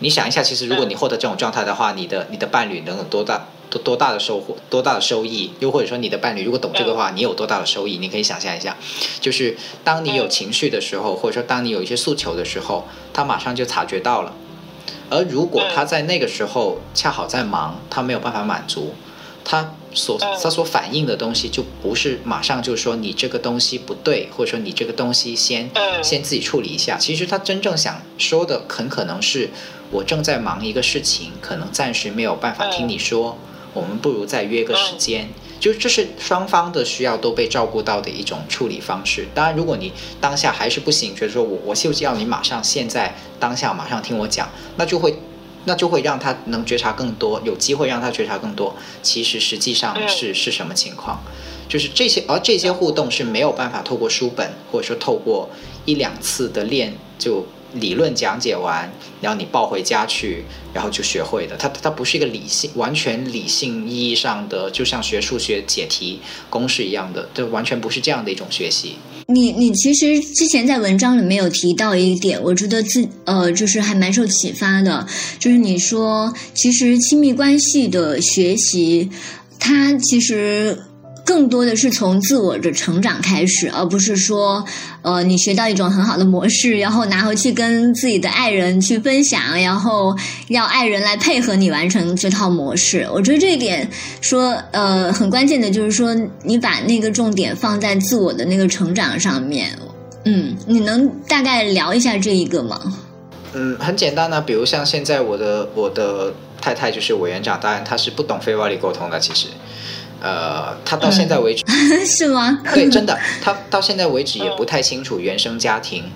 Speaker 3: 你想一下，其实如果你获得这种状态的话，你的你的伴侣能有多大多多大的收获，多大的收益？又或者说你的伴侣如果懂这个话，你有多大的收益？你可以想象一下，就是当你有情绪的时候，或者说当你有一些诉求的时候，他马上就察觉到了。而如果他在那个时候恰好在忙，他没有办法满足，他所他所反映的东西就不是马上就说你这个东西不对，或者说你这个东西先先自己处理一下。其实他真正想说的很可能是我正在忙一个事情，可能暂时没有办法听你说，我们不如再约个时间。就这是双方的需要都被照顾到的一种处理方式。当然，如果你当下还是不行，觉得说我我就是要你马上现在当下马上听我讲，那就会那就会让他能觉察更多，有机会让他觉察更多。其实实际上是是什么情况？就是这些，而这些互动是没有办法透过书本或者说透过一两次的练就。理论讲解完，然后你抱回家去，然后就学会的。它它不是一个理性、完全理性意义上的，就像学数学解题公式一样的，这完全不是这样的一种学习。
Speaker 2: 你你其实之前在文章里面有提到一点，我觉得自呃就是还蛮受启发的，就是你说其实亲密关系的学习，它其实。更多的是从自我的成长开始，而不是说，呃，你学到一种很好的模式，然后拿回去跟自己的爱人去分享，然后要爱人来配合你完成这套模式。我觉得这一点说，呃，很关键的就是说，你把那个重点放在自我的那个成长上面。嗯，你能大概聊一下这一个吗？
Speaker 3: 嗯，很简单呢，比如像现在我的我的太太就是委员长，当然她是不懂非暴力沟通的，其实。呃，他到现在为止 *laughs*
Speaker 2: 是吗？
Speaker 3: 对，真的，他到现在为止也不太清楚原生家庭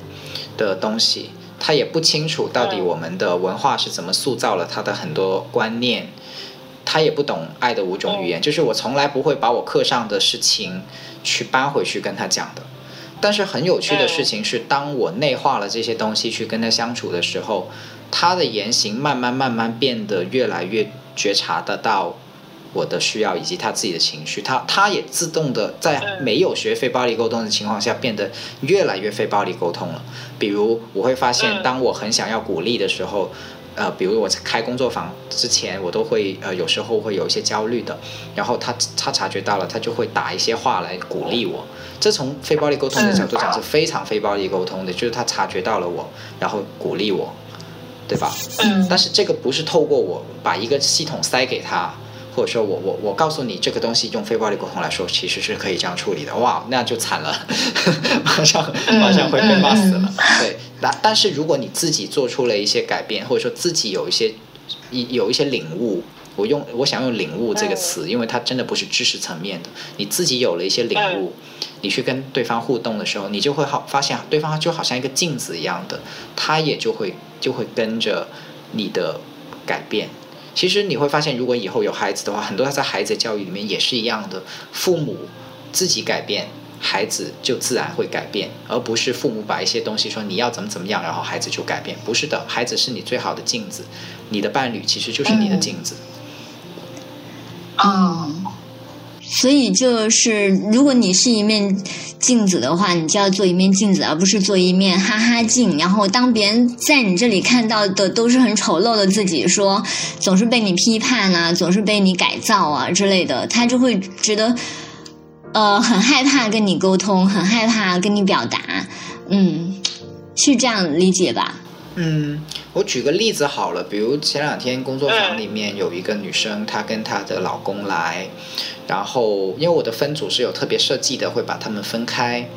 Speaker 3: 的东西，他也不清楚到底我们的文化是怎么塑造了他的很多观念，他也不懂爱的五种语言，就是我从来不会把我课上的事情去搬回去跟他讲的。但是很有趣的事情是，当我内化了这些东西去跟他相处的时候，他的言行慢慢慢慢变得越来越觉察得到。我的需要以及他自己的情绪，他他也自动的在没有学非暴力沟通的情况下，变得越来越非暴力沟通了。比如我会发现，当我很想要鼓励的时候，呃，比如我在开工作坊之前，我都会呃有时候会有一些焦虑的，然后他他察觉到了，他就会打一些话来鼓励我。这从非暴力沟通的角度讲是非常非暴力沟通的，就是他察觉到了我，然后鼓励我，对吧？嗯。但是这个不是透过我把一个系统塞给他。或者说我我我告诉你这个东西用非暴力沟通来说，其实是可以这样处理的。哇，那就惨了，*laughs* 马上马上会被骂死了。对，但但是如果你自己做出了一些改变，或者说自己有一些一有一些领悟，我用我想用领悟这个词，因为它真的不是知识层面的。你自己有了一些领悟，你去跟对方互动的时候，你就会好发现对方就好像一个镜子一样的，他也就会就会跟着你的改变。其实你会发现，如果以后有孩子的话，很多他在孩子教育里面也是一样的，父母自己改变，孩子就自然会改变，而不是父母把一些东西说你要怎么怎么样，然后孩子就改变。不是的，孩子是你最好的镜子，你的伴侣其实就是你的镜子。
Speaker 2: 嗯，所以就是，如果你是一面镜子的话，你就要做一面镜子，而不是做一面哈哈镜。然后，当别人在你这里看到的都是很丑陋的自己，说总是被你批判啊，总是被你改造啊之类的，他就会觉得呃很害怕跟你沟通，很害怕跟你表达。嗯，是这样理解吧？
Speaker 3: 嗯。我举个例子好了，比如前两天工作坊里面有一个女生，她跟她的老公来，然后因为我的分组是有特别设计的，会把他们分开，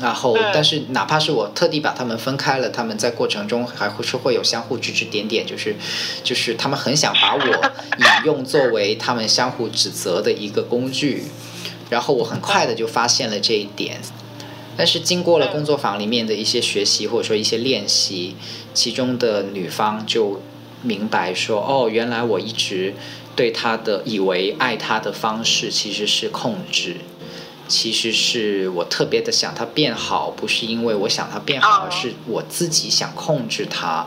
Speaker 3: 然后但是哪怕是我特地把他们分开了，他们在过程中还会是会有相互指指点点，就是就是他们很想把我引用作为他们相互指责的一个工具，然后我很快的就发现了这一点。但是经过了工作坊里面的一些学习或者说一些练习，其中的女方就明白说：“哦，原来我一直对他的以为爱他的方式其实是控制，其实是我特别的想他变好，不是因为我想他变好，而是我自己想控制他，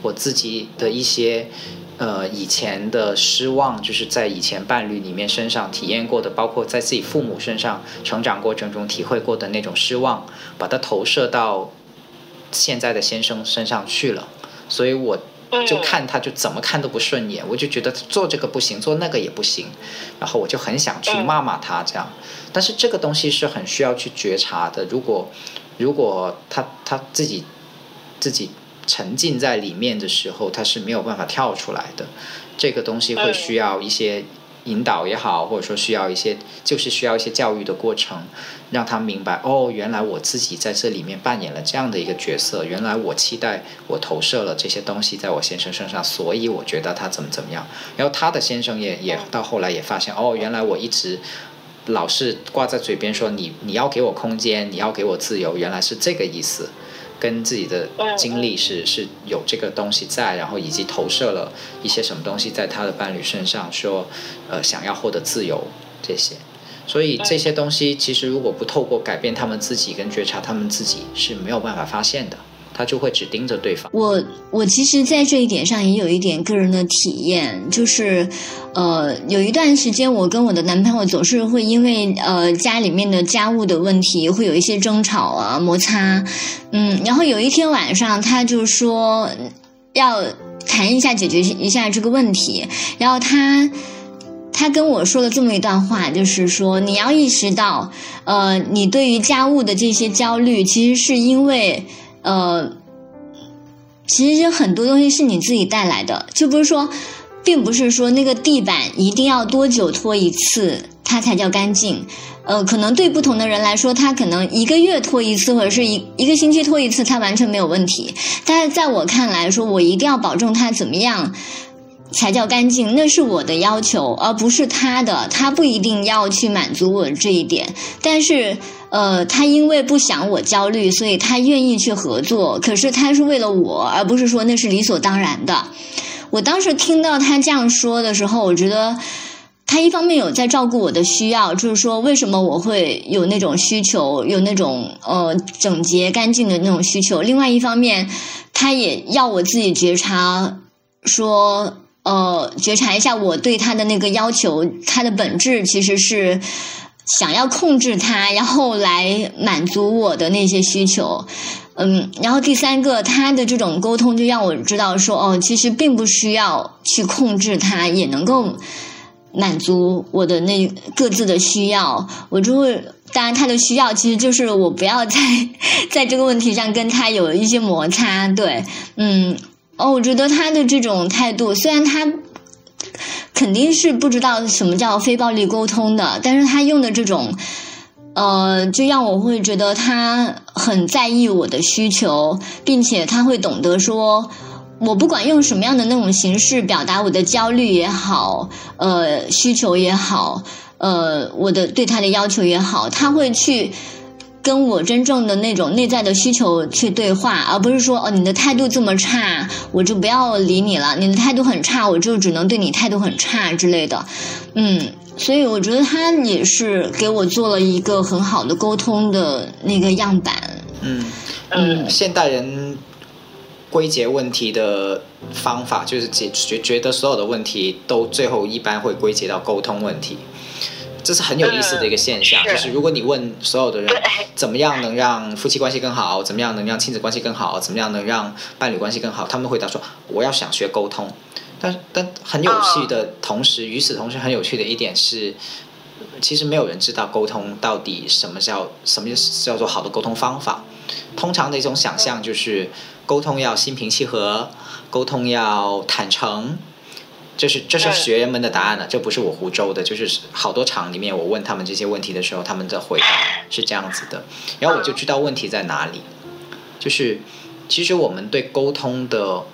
Speaker 3: 我自己的一些。”呃，以前的失望就是在以前伴侣里面身上体验过的，包括在自己父母身上成长过程中体会过的那种失望，把它投射到现在的先生身上去了。所以我就看他就怎么看都不顺眼，我就觉得做这个不行，做那个也不行，然后我就很想去骂骂他这样。但是这个东西是很需要去觉察的。如果如果他他自己自己。沉浸在里面的时候，他是没有办法跳出来的。这个东西会需要一些引导也好，或者说需要一些，就是需要一些教育的过程，让他明白哦，原来我自己在这里面扮演了这样的一个角色。原来我期待我投射了这些东西在我先生身上，所以我觉得他怎么怎么样。然后他的先生也也到后来也发现哦，原来我一直老是挂在嘴边说你你要给我空间，你要给我自由，原来是这个意思。跟自己的经历是是有这个东西在，然后以及投射了一些什么东西在他的伴侣身上，说，呃，想要获得自由这些，所以这些东西其实如果不透过改变他们自己跟觉察他们自己是没有办法发现的。他就会只盯着对方。
Speaker 2: 我我其实，在这一点上也有一点个人的体验，就是，呃，有一段时间，我跟我的男朋友总是会因为呃家里面的家务的问题，会有一些争吵啊摩擦，嗯，然后有一天晚上，他就说要谈一下解决一下这个问题，然后他他跟我说了这么一段话，就是说你要意识到，呃，你对于家务的这些焦虑，其实是因为。呃，其实很多东西是你自己带来的，就不是说，并不是说那个地板一定要多久拖一次它才叫干净。呃，可能对不同的人来说，他可能一个月拖一次，或者是一一个星期拖一次，他完全没有问题。但是在我看来，说我一定要保证它怎么样才叫干净，那是我的要求，而不是他的。他不一定要去满足我这一点，但是。呃，他因为不想我焦虑，所以他愿意去合作。可是他是为了我，而不是说那是理所当然的。我当时听到他这样说的时候，我觉得他一方面有在照顾我的需要，就是说为什么我会有那种需求，有那种呃整洁干净的那种需求。另外一方面，他也要我自己觉察，说呃觉察一下我对他的那个要求，他的本质其实是。想要控制他，然后来满足我的那些需求，嗯，然后第三个，他的这种沟通就让我知道说，哦，其实并不需要去控制他，也能够满足我的那各自的需要。我就会，当然他的需要其实就是我不要在 *laughs* 在这个问题上跟他有一些摩擦，对，嗯，哦，我觉得他的这种态度，虽然他。肯定是不知道什么叫非暴力沟通的，但是他用的这种，呃，就让我会觉得他很在意我的需求，并且他会懂得说，我不管用什么样的那种形式表达我的焦虑也好，呃，需求也好，呃，我的对他的要求也好，他会去跟我真正的那种内在的需求去对话，而不是说哦你的态度这么差，我就不要理你了；你的态度很差，我就只能对你态度很差之类的。嗯，所以我觉得他也是给我做了一个很好的沟通的那个样板。
Speaker 3: 嗯
Speaker 2: 嗯
Speaker 3: 现代人归结问题的方法，就是解决觉得所有的问题都最后一般会归结到沟通问题。这是很有意思的一个现象，就是如果你问所有的人怎么样能让夫妻关系更好，怎么样能让亲子关系更好，怎么样能让伴侣关系更好，他们回答说我要想学沟通。但但很有趣的同时，与此同时很有趣的一点是，其实没有人知道沟通到底什么叫什么叫做好的沟通方法。通常的一种想象就是沟通要心平气和，沟通要坦诚，这是这是
Speaker 4: 嗯
Speaker 3: 学员们的答案了，这不是我胡诌的，就是好多场里面我问他们这些问题的时候，他们的回答是这样子的，然后我就知道问题在哪里，就是其实我们对沟通的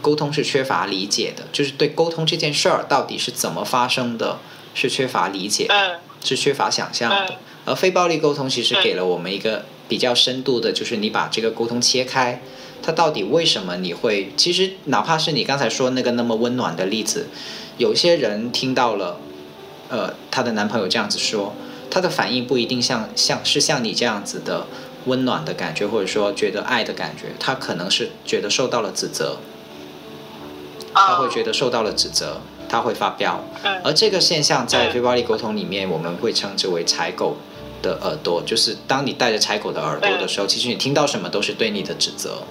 Speaker 3: 沟通是缺乏理解的，就是对沟通这件事儿到底是怎么发生的，是缺乏理解的。
Speaker 4: 嗯。
Speaker 3: 是缺乏想象的。
Speaker 4: 嗯。
Speaker 3: 而非暴力沟通其实
Speaker 4: 嗯
Speaker 3: 给了我们一个比较深度的，就是你把这个沟通切开，它到底为什么你会？其实哪怕是你刚才说那个那么温暖的例子，有些人听到了，呃，她的男朋友这样子说，她的反应不一定像像是像你这样子的温暖的感觉，或者说觉得爱的感觉，他可能是觉得受到了指责，他会觉得受到了指责，他会发飙。
Speaker 4: 嗯
Speaker 3: 而这个现象在
Speaker 4: 嗯
Speaker 3: 非暴力沟通里面，我们会称之为柴狗的耳朵，就是当你带着柴狗的耳朵的时候，其实你听到什么都是对你的指责。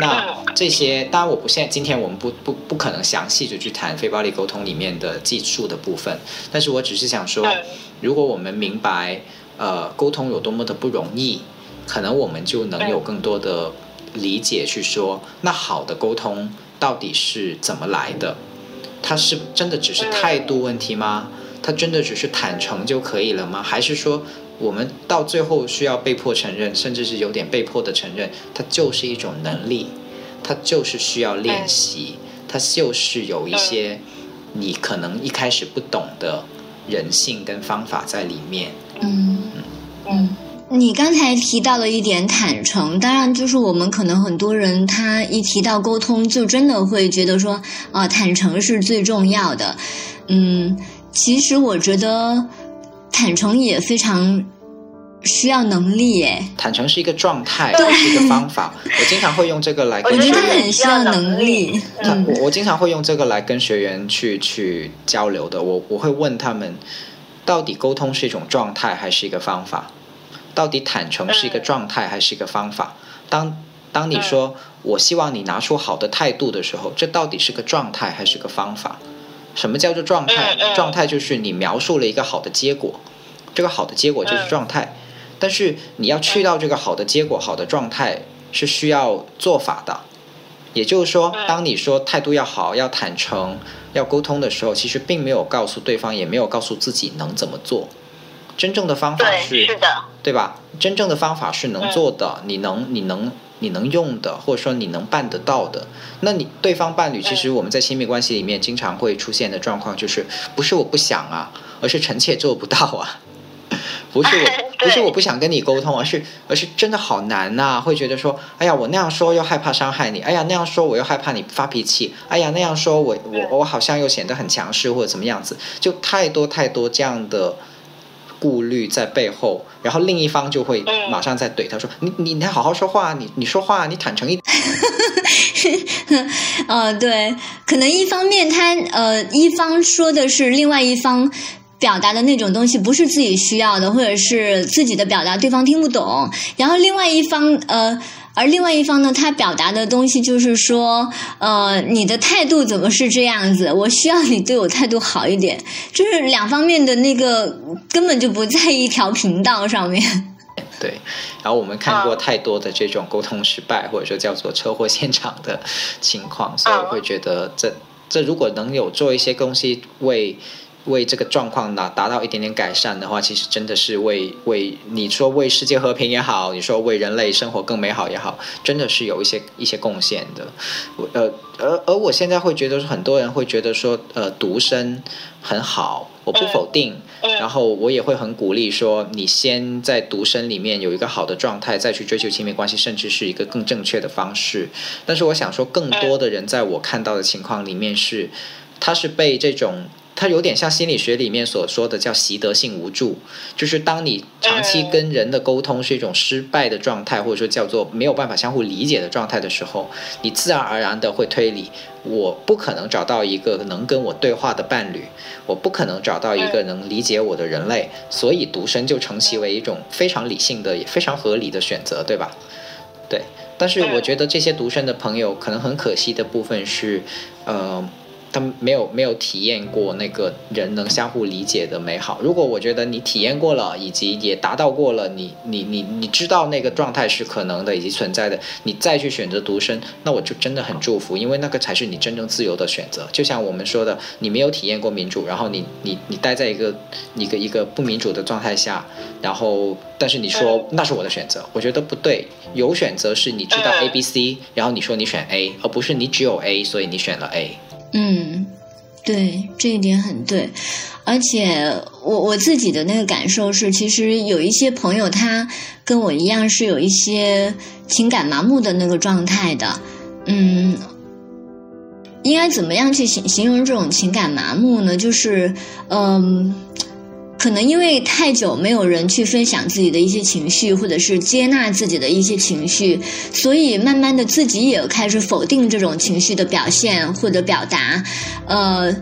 Speaker 3: 那这些当然我不现在今天我们不不不可能详细的去谈非暴力沟通里面的技术的部分，但是我只是想说
Speaker 4: 嗯，
Speaker 3: 如果我们明白呃沟通有多么的不容易，可能我们就能有更多的理解去说，那好的沟通到底是怎么来的？它是真的只是态度问题吗？他真的只是坦诚就可以了吗？还是说我们到最后需要被迫承认，甚至是有点被迫的承认，它就是一种能力，它就是需要练习，它就是有一些你可能一开始不懂的人性跟方法在里面。
Speaker 2: 嗯。
Speaker 4: 嗯。
Speaker 2: 你刚才提到了一点坦诚，当然就是我们可能很多人他一提到沟通，就真的会觉得说啊、坦诚是最重要的。嗯，其实我觉得坦诚也非常需要能力耶。
Speaker 3: 坦诚是一个状态，是一个方法。我经常会用这个来跟
Speaker 2: 我觉得
Speaker 3: 学员
Speaker 2: 很需要能力。嗯
Speaker 3: 我我经常会用这个来跟学员去去交流的。我我会问他们，到底沟通是一种状态还是一个方法？到底坦诚是一个状态还是一个方法？当当你说我希望你拿出好的态度的时候，这到底是个状态还是个方法？什么叫做状态状态就是你描述了一个好的结果，这个好的结果就是状态。但是你要去到这个好的结果、好的状态，是需要做法的。也就是说，
Speaker 4: 嗯
Speaker 3: 当你说态度要好、要坦诚、要沟通的时候，其实并没有告诉对方，也没有告诉自己能怎么做。真正的方法
Speaker 4: 对，
Speaker 3: 是，
Speaker 4: 的，
Speaker 3: 对吧？真正的方法是能做的，你能、你能、你能用的，或者说你能办得到的。那你对方伴侣，其实我们在亲密关系里面经常会出现的状况，就是不是我不想啊，而是臣妾做不到啊。*laughs* 不是我，不是我不想跟你沟通，而是而是真的好难呐、会觉得说，哎呀，我那样说又害怕伤害你，哎呀，那样说我又害怕你发脾气，哎呀，那样说我我我好像又显得很强势或者怎么样子，就太多太多这样的顾虑在背后，然后另一方就会
Speaker 4: 嗯
Speaker 3: 马上在怼他说，你你你要好好说话，你你说话你坦诚一点。
Speaker 2: 呃，*laughs* 对，可能一方面他呃，一方说的是另外一方表达的那种东西不是自己需要的，或者是自己的表达对方听不懂，然后另外一方呃。而另外一方呢，他表达的东西就是说，呃，你的态度怎么是这样子？我需要你对我态度好一点，就是两方面的那个根本就不在一条频道上面。
Speaker 3: 对，然后我们看过
Speaker 4: 嗯
Speaker 3: 太多的这种沟通失败，或者说叫做车祸现场的情况，所以我会觉得这这如果能有做一些东西为为这个状况呢达到一点点改善的话，其实真的是为为你说为世界和平也好，你说为人类生活更美好也好，真的是有一些一些贡献的。呃，而而我现在会觉得，很多人会觉得说，呃，独身很好，我不否定。然后我也会很鼓励说，你先在独身里面有一个好的状态，再去追求亲密关系，甚至是一个更正确的方式。但是我想说，更多的人在我看到的情况里面是，他是被这种。它有点像心理学里面所说的叫习得性无助，就是当你长期跟人的沟通是一种失败的状态，或者说叫做没有办法相互理解的状态的时候，你自然而然的会推理，我不可能找到一个能跟我对话的伴侣，我不可能找到一个能理解我的人类，所以独身就成其为一种非常理性的也非常合理的选择，对吧？对，但是我觉得这些独身的朋友可能很可惜的部分是，呃。他们没有没有体验过那个人能相互理解的美好。如果我觉得你体验过了，以及也达到过了，你你你你知道那个状态是可能的以及存在的，你再去选择独身，那我就真的很祝福，因为那个才是你真正自由的选择。就像我们说的，你没有体验过民主，然后你你你待在一个一个一个不民主的状态下，然后但是你说那是我的选择，我觉得不对。有选择是你知道 A B C，然后你说你选 A，而不是你只有 A，所以你选了 A。
Speaker 2: 嗯，对，这一点很对，而且我我自己的那个感受是，其实有一些朋友他跟我一样是有一些情感麻木的那个状态的，嗯，应该怎么样去形形容这种情感麻木呢？就是，嗯。可能因为太久没有人去分享自己的一些情绪，或者是接纳自己的一些情绪，所以慢慢的自己也开始否定这种情绪的表现或者表达。呃，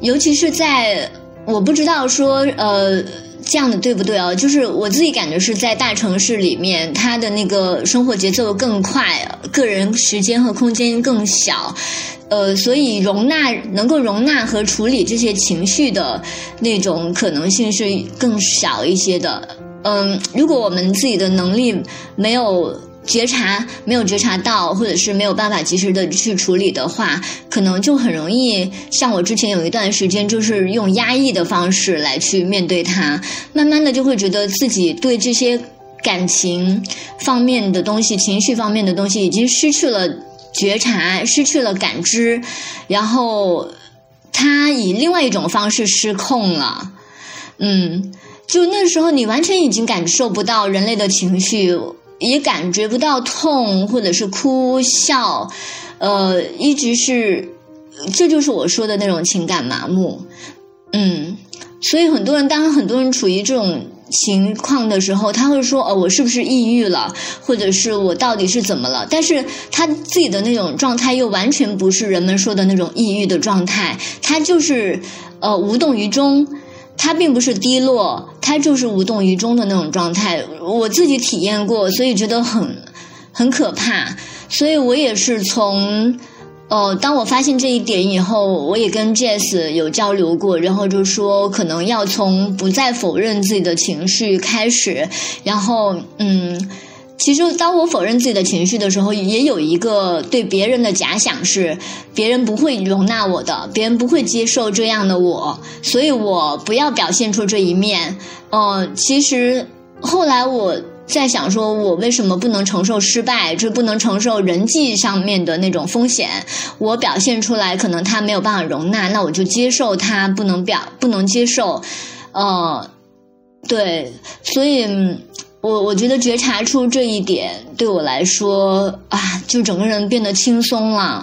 Speaker 2: 尤其是在我不知道说呃这样的对不对哦，就是我自己感觉是在大城市里面，他的那个生活节奏更快，个人时间和空间更小。呃，所以容纳能够容纳和处理这些情绪的那种可能性是更少一些的。嗯，如果我们自己的能力没有觉察，没有觉察到，或者是没有办法及时的去处理的话，可能就很容易像我之前有一段时间，就是用压抑的方式来去面对它，慢慢的就会觉得自己对这些感情方面的东西、情绪方面的东西已经失去了。觉察失去了感知，然后他以另外一种方式失控了。嗯，就那时候你完全已经感受不到人类的情绪，也感觉不到痛或者是哭笑，呃，一直是，这就是我说的那种情感麻木。嗯，所以很多人，当很多人处于这种。情况的时候，他会说：“哦，我是不是抑郁了？或者是我到底是怎么了？”但是他自己的那种状态又完全不是人们说的那种抑郁的状态，他就是呃无动于衷，他并不是低落，他就是无动于衷的那种状态。我自己体验过，所以觉得很很可怕。所以我也是从。哦，当我发现这一点以后，我也跟 Jess 有交流过，然后就说可能要从不再否认自己的情绪开始，然后嗯，其实当我否认自己的情绪的时候，也有一个对别人的假想是，别人不会容纳我的，别人不会接受这样的我，所以我不要表现出这一面。嗯，其实后来我。在想说，我为什么不能承受失败？就不能承受人际上面的那种风险？我表现出来，可能他没有办法容纳，那我就接受他不能表，不能接受。呃，对，所以，我我觉得觉察出这一点，对我来说啊，就整个人变得轻松了。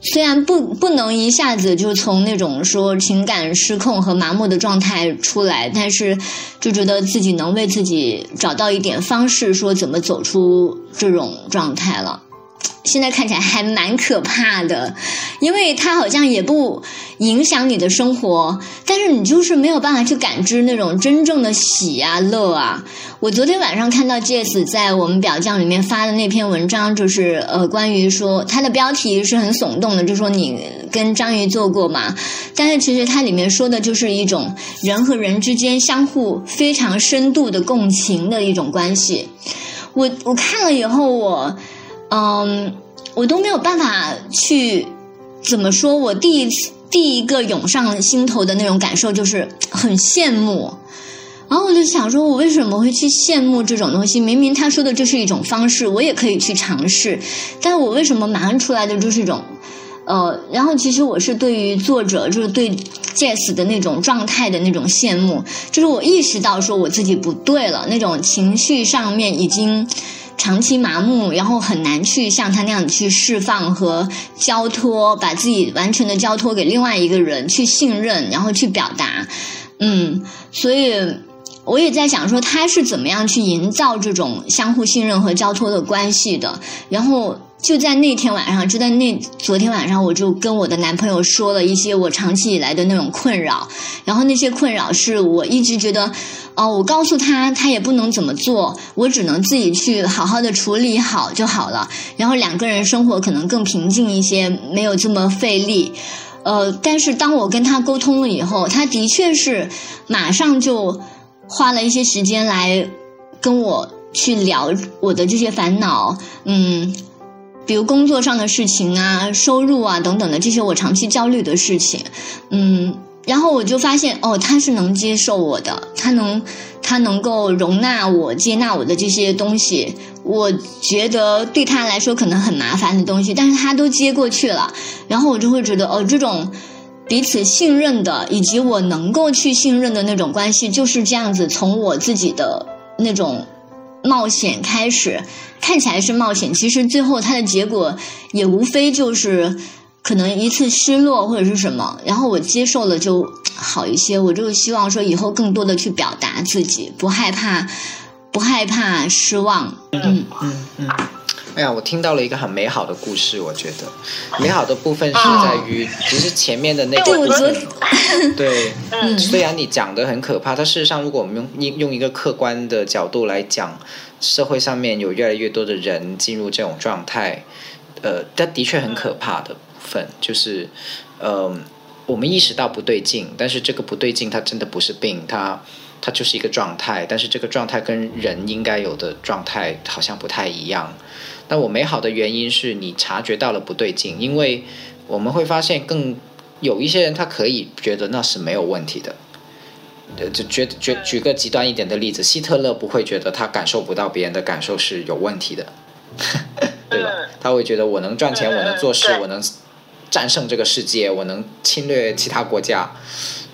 Speaker 2: 虽然不不能一下子就从那种说情感失控和麻木的状态出来，但是就觉得自己能为自己找到一点方式，说怎么走出这种状态了。现在看起来还蛮可怕的，因为它好像也不影响你的生活，但是你就是没有办法去感知那种真正的喜啊乐啊。我昨天晚上看到 Jess 在我们表匠里面发的那篇文章，就是呃关于说它的标题是很耸动的，就说你跟章鱼做过嘛，但是其实它里面说的就是一种人和人之间相互非常深度的共情的一种关系。我我看了以后我。嗯，我都没有办法去怎么说。我第一次第一个涌上心头的那种感受就是很羡慕。然后我就想说，我为什么会去羡慕这种东西？明明他说的这是一种方式，我也可以去尝试，但我为什么马上出来的就是一种，呃，然后其实我是对于作者，就是对 jas 的那种状态的那种羡慕，就是我意识到说我自己不对了，那种情绪上面已经长期麻木，然后很难去像他那样去释放和交托，把自己完全的交托给另外一个人去信任，然后去表达，嗯，所以。我也在想说他是怎么样去营造这种相互信任和交托的关系的。然后就在那天晚上，就在那昨天晚上，我就跟我的男朋友说了一些我长期以来的那种困扰。然后那些困扰是我一直觉得，哦，我告诉他他也不能怎么做，我只能自己去好好的处理好就好了。然后两个人生活可能更平静一些，没有这么费力。呃，但是当我跟他沟通了以后，他的确是马上就。花了一些时间来跟我去聊我的这些烦恼，嗯，比如工作上的事情啊、收入啊等等的这些我长期焦虑的事情，嗯，然后我就发现哦，他是能接受我的，他能他能够容纳我、接纳我的这些东西，我觉得对他来说可能很麻烦的东西，但是他都接过去了，然后我就会觉得哦，这种。彼此信任的，以及我能够去信任的那种关系，就是这样子。从我自己的那种冒险开始，看起来是冒险，其实最后它的结果也无非就是可能一次失落或者是什么。然后我接受了就好一些。我就希望说以后更多的去表达自己，不害怕，不害怕失望。嗯嗯
Speaker 3: 嗯。哎呀，我听到了一个很美好的故事。我觉得。美好的部分是在于，其实前面的那个部分，*laughs* 对，虽然你讲的很可怕，但事实上，如果我们用用一个客观的角度来讲，社会上面有越来越多的人进入这种状态，呃，它的确很可怕的部分，就是，呃，我们意识到不对劲，但是这个不对劲，它真的不是病，它它就是一个状态，但是这个状态跟人应该有的状态好像不太一样。那我美好的原因是你察觉到了不对劲，因为我们会发现更有一些人他可以觉得那是没有问题的，呃，就觉举举个极端一点的例子，希特勒不会觉得他感受不到别人的感受是有问题的，*laughs* 对吧？他会觉得我能赚钱，我能做事，我能战胜这个世界，我能侵略其他国家，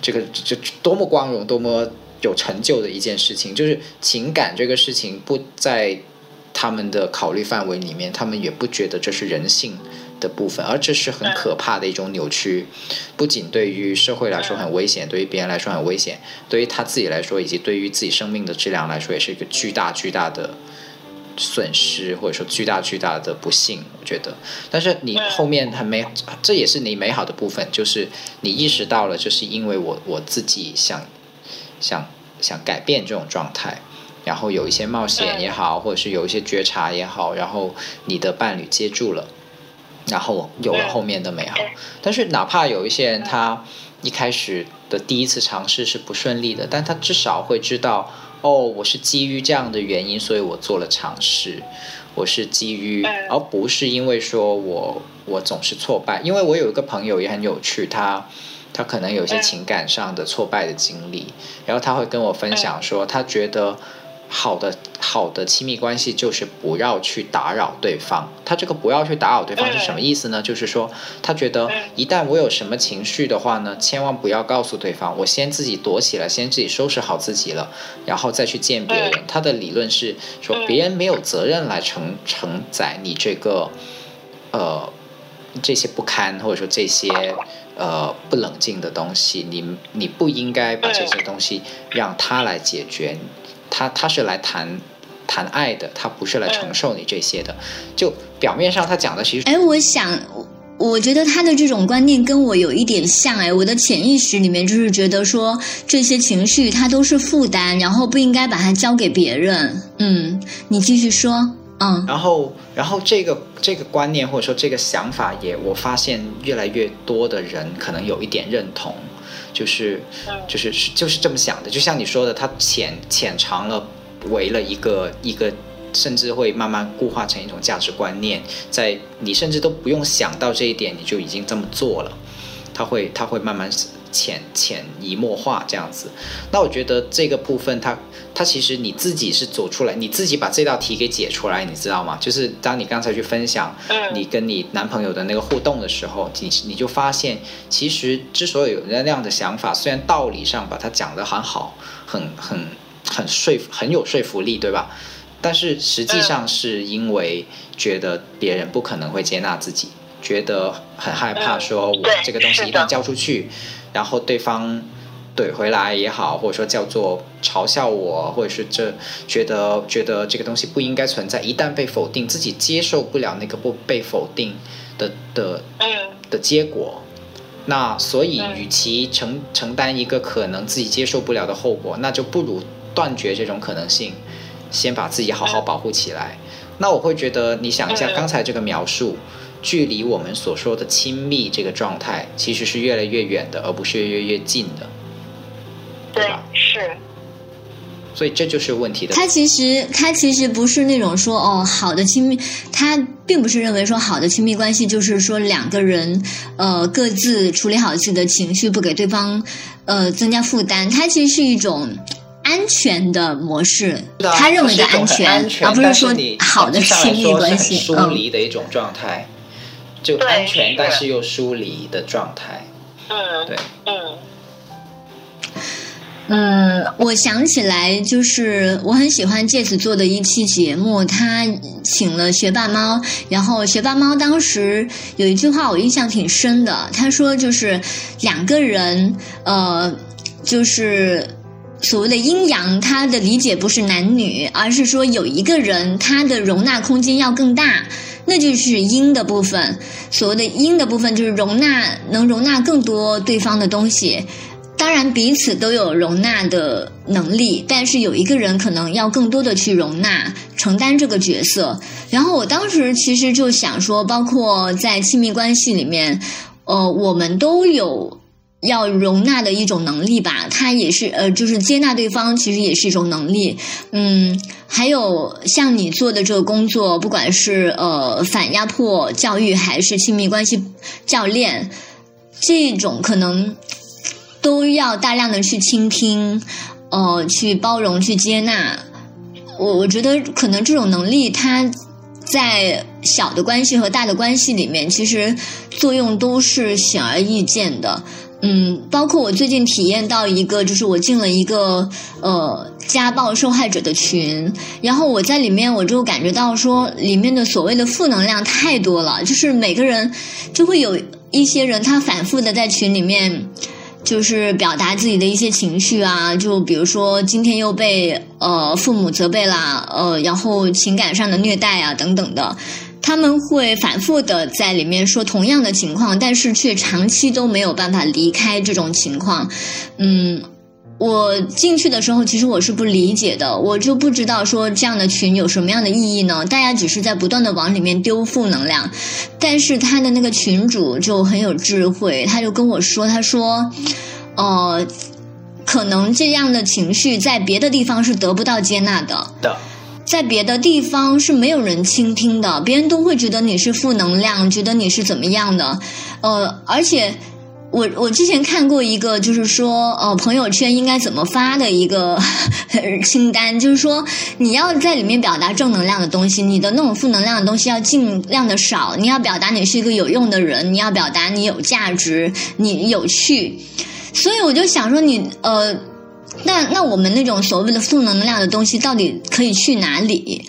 Speaker 3: 这个就多么光荣，多么有成就的一件事情，就是情感这个事情不在。他们的考虑范围里面，他们也不觉得这是人性的部分，而这是很可怕的一种扭曲。不仅对于社会来说很危险，对于别人来说很危险，对于他自己来说，以及对于自己生命的质量来说，也是一个巨大巨大的损失，或者说巨大巨大的不幸。我觉得，但是你后面很美，这也是你美好的部分，就是你意识到了，就是因为我我自己想想想改变这种状态。然后有一些冒险也好，或者是有一些觉察也好，然后你的伴侣接住了，然后有了后面的美好。但是哪怕有一些人他一开始的第一次尝试是不顺利的，但他至少会知道，哦，我是基于这样的原因，所以我做了尝试。我是基于，而不是因为说我我总是挫败。因为我有一个朋友也很有趣，他他可能有些情感上的挫败的经历，然后他会跟我分享说，他觉得。好的，好的亲密关系就是不要去打扰对方。他这个不要去打扰对方是什么意思呢？就是说，他觉得一旦我有什么情绪的话呢，千万不要告诉对方，我先自己躲起来，先自己收拾好自己了，然后再去见别人。他的理论是说，别人没有责任来承承载你这个，呃，这些不堪或者说这些呃不冷静的东西，你你不应该把这些东西让他来解决。他他是来谈谈爱的，他不是来承受你这些的。就表面上他讲的其实，
Speaker 2: 哎，我想，我觉得他的这种观念跟我有一点像。哎，我的潜意识里面就是觉得说，这些情绪它都是负担，然后不应该把它交给别人。嗯，你继续说。嗯，
Speaker 3: 然后，然后这个这个观念或者说这个想法，也我发现越来越多的人可能有一点认同。就是，就是就是这么想的，就像你说的，它潜潜藏了，为了一个一个，甚至会慢慢固化成一种价值观念，在你甚至都不用想到这一点，你就已经这么做了。它会它会慢慢潜潜移默化这样子。那我觉得这个部分它。它其实你自己是走出来，你自己把这道题给解出来，你知道吗？就是当你刚才去分享你跟你男朋友的那个互动的时候，你你就发现，其实之所以有那样的想法，虽然道理上把它讲得很好，很很很说服，很有说服力，对吧？但是实际上是因为觉得别人不可能会接纳自己，觉得很害怕，说我这个东西一旦交出去，然后对方。怼回来也好，或者说叫做嘲笑我，或者是这觉得觉得这个东西不应该存在，一旦被否定，自己接受不了那个不被否定的的的结果，那所以与其承承担一个可能自己接受不了的后果，那就不如断绝这种可能性，先把自己好好保护起来。那我会觉得，你想一下刚才这个描述，距离我们所说的亲密这个状态，其实是越来越远的，而不是越来越近的。
Speaker 4: 对，是，
Speaker 3: 所以这就是问题的。
Speaker 2: 他其实他其实不是那种说哦好的亲密，他并不是认为说好的亲密关系就是说两个人呃各自处理好自己的情绪，不给对方呃增加负担。他其实是一种安全的模式，他认为的安全，而不是说好的亲密关系。
Speaker 3: 疏离的一种状态，就安全但是又疏离的状态。
Speaker 4: 嗯，
Speaker 3: 对，
Speaker 4: 嗯。
Speaker 2: 嗯，我想起来，就是我很喜欢戒子做的一期节目，他请了学霸猫，然后学霸猫当时有一句话我印象挺深的，他说就是两个人，呃，就是所谓的阴阳，他的理解不是男女，而是说有一个人他的容纳空间要更大，那就是阴的部分。所谓的阴的部分就是容纳，能容纳更多对方的东西。当然，彼此都有容纳的能力，但是有一个人可能要更多的去容纳、承担这个角色。然后我当时其实就想说，包括在亲密关系里面，呃，我们都有要容纳的一种能力吧。他也是，呃，就是接纳对方，其实也是一种能力。嗯，还有像你做的这个工作，不管是呃反压迫教育，还是亲密关系教练，这种可能。都要大量的去倾听，呃，去包容，去接纳。我我觉得可能这种能力，它在小的关系和大的关系里面，其实作用都是显而易见的。嗯，包括我最近体验到一个，就是我进了一个呃家暴受害者的群，然后我在里面，我就感觉到说，里面的所谓的负能量太多了，就是每个人就会有一些人，他反复的在群里面。就是表达自己的一些情绪啊，就比如说今天又被呃父母责备啦，呃，然后情感上的虐待啊等等的，他们会反复的在里面说同样的情况，但是却长期都没有办法离开这种情况，嗯。我进去的时候，其实我是不理解的，我就不知道说这样的群有什么样的意义呢？大家只是在不断的往里面丢负能量，但是他的那个群主就很有智慧，他就跟我说，他说，呃，可能这样的情绪在别的地方是得不到接纳的，
Speaker 3: 的，
Speaker 2: 在别的地方是没有人倾听的，别人都会觉得你是负能量，觉得你是怎么样的，呃，而且。我我之前看过一个，就是说，呃，朋友圈应该怎么发的一个 *laughs* 清单，就是说，你要在里面表达正能量的东西，你的那种负能量的东西要尽量的少。你要表达你是一个有用的人，你要表达你有价值，你有趣。所以我就想说，你呃，那那我们那种所谓的负能量的东西，到底可以去哪里？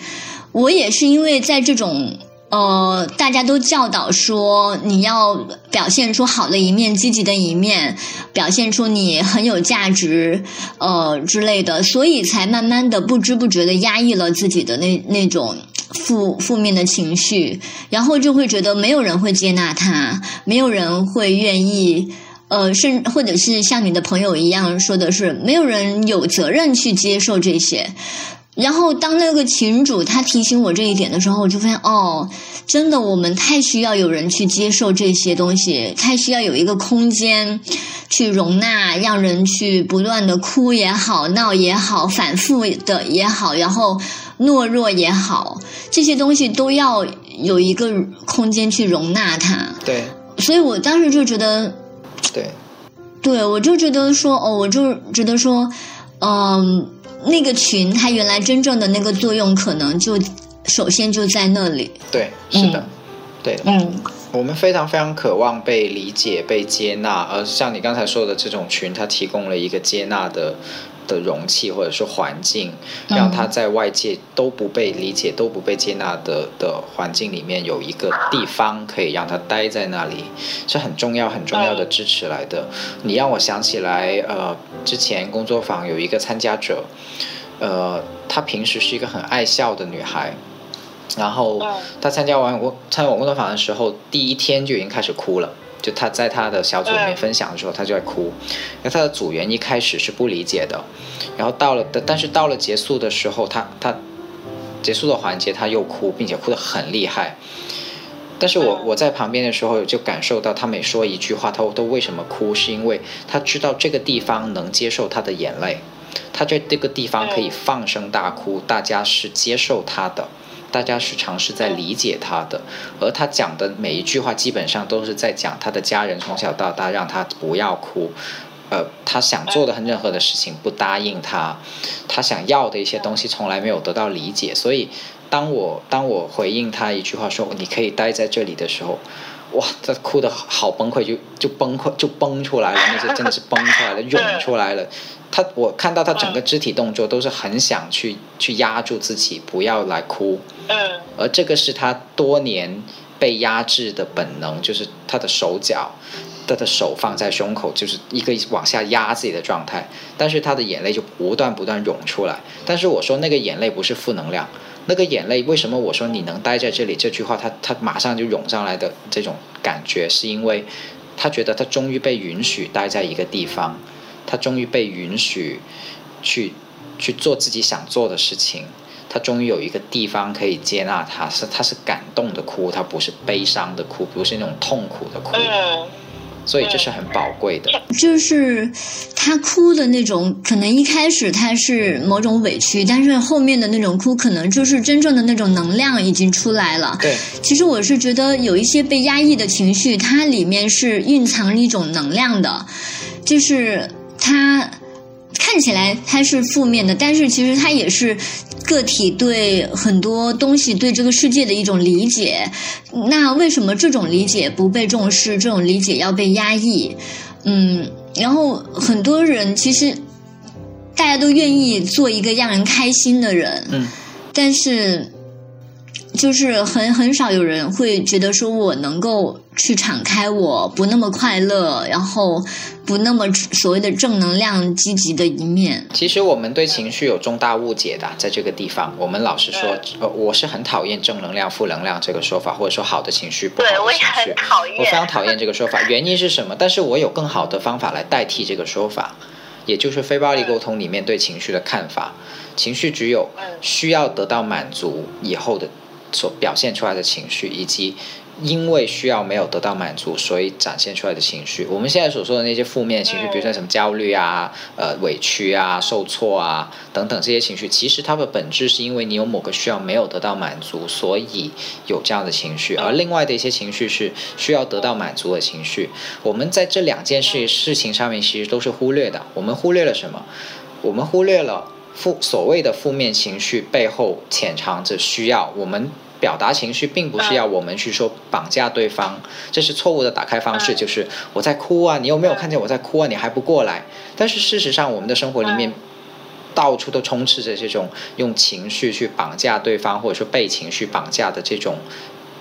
Speaker 2: 我也是因为在这种。呃，大家都教导说，你要表现出好的一面、积极的一面，表现出你很有价值，呃之类的，所以才慢慢的不知不觉的压抑了自己的那那种负负面的情绪，然后就会觉得没有人会接纳他，没有人会愿意，呃，甚或者是像你的朋友一样说的是，没有人有责任去接受这些。然后，当那个群主他提醒我这一点的时候，我就发现哦，真的，我们太需要有人去接受这些东西，太需要有一个空间去容纳，让人去不断的哭也好，闹也好，反复的也好，然后懦弱也好，这些东西都要有一个空间去容纳它。
Speaker 3: 对，
Speaker 2: 所以我当时就觉得。对，我就觉得说，哦，我就觉得说，嗯，那个群它原来真正的那个作用，可能就首先就在那里。
Speaker 3: 对，是的，对，
Speaker 2: 嗯。
Speaker 3: 我们非常非常渴望被理解、被接纳，而像你刚才说的这种群，它提供了一个接纳的的容器或者是环境，让他在外界都不被理解、都不被接纳的的环境里面有一个地方可以让他待在那里，是很重要、很重要的支持来的。你让我想起来，呃，之前工作坊有一个参加者，呃，她平时是一个很爱笑的女孩。然后他参加完我参加我工作坊的时候，第一天就已经开始哭了。就他在他的小组里面分享的时候，他就在哭。那他的组员一开始是不理解的，然后到了，但是到了结束的时候，他他结束的环节他又哭，并且哭得很厉害。但是我我在旁边的时候就感受到，他每说一句话，他都为什么哭？是因为他知道这个地方能接受他的眼泪，他在这个地方可以放声大哭，大家是接受他的。大家是尝试在理解他的，而他讲的每一句话基本上都是在讲他的家人从小到大让他不要哭，呃，他想做的很任何的事情不答应他，他想要的一些东西从来没有得到理解，所以当我当我回应他一句话说你可以待在这里的时候。哇，他哭的好崩溃，就就崩溃，就崩出来了，那些真的是崩出来了，*laughs* 涌出来了。他，我看到他整个肢体动作都是很想去去压住自己，不要来哭。
Speaker 4: 嗯。
Speaker 3: 而这个是他多年被压制的本能，就是他的手脚，他的手放在胸口，就是一个往下压自己的状态。但是他的眼泪就不断不断涌出来。但是我说那个眼泪不是负能量。那个眼泪，为什么我说你能待在这里？这句话，他他马上就涌上来的这种感觉，是因为他觉得他终于被允许待在一个地方，他终于被允许去去做自己想做的事情，他终于有一个地方可以接纳他，是他是感动的哭，他不是悲伤的哭，不是那种痛苦的哭。所以这是很宝贵的，
Speaker 2: 就是他哭的那种，可能一开始他是某种委屈，但是后面的那种哭，可能就是真正的那种能量已经出来了。
Speaker 3: 对，
Speaker 2: 其实我是觉得有一些被压抑的情绪，它里面是蕴藏一种能量的，就是它看起来它是负面的，但是其实它也是。个体对很多东西、对这个世界的一种理解，那为什么这种理解不被重视？这种理解要被压抑？嗯，然后很多人其实大家都愿意做一个让人开心的人，
Speaker 3: 嗯，
Speaker 2: 但是。就是很很少有人会觉得说我能够去敞开，我不那么快乐，然后不那么所谓的正能量、积极的一面。
Speaker 3: 其实我们对情绪有重大误解的，在这个地方，我们老是说，呃，我是很讨厌正能量、负能量这个说法，或者说好的情绪、不好的情绪，我非常讨厌这个说法。原因是什么？但是我有更好的方法来代替这个说法，也就是非暴力沟通里面对情绪的看法。情绪只有需要得到满足以后的。所表现出来的情绪，以及因为需要没有得到满足，所以展现出来的情绪。我们现在所说的那些负面情绪，比如说什么焦虑啊、呃委屈啊、受挫啊等等这些情绪，其实它的本质是因为你有某个需要没有得到满足，所以有这样的情绪。而另外的一些情绪是需要得到满足的情绪。我们在这两件事事情上面其实都是忽略的。我们忽略了什么？我们忽略了负所谓的负面情绪背后潜藏着需要我们。表达情绪并不是要我们去说绑架对方，这是错误的打开方式。就是我在哭啊，你有没有看见我在哭啊？你还不过来？但是事实上，我们的生活里面到处都充斥着这种用情绪去绑架对方，或者说被情绪绑架的这种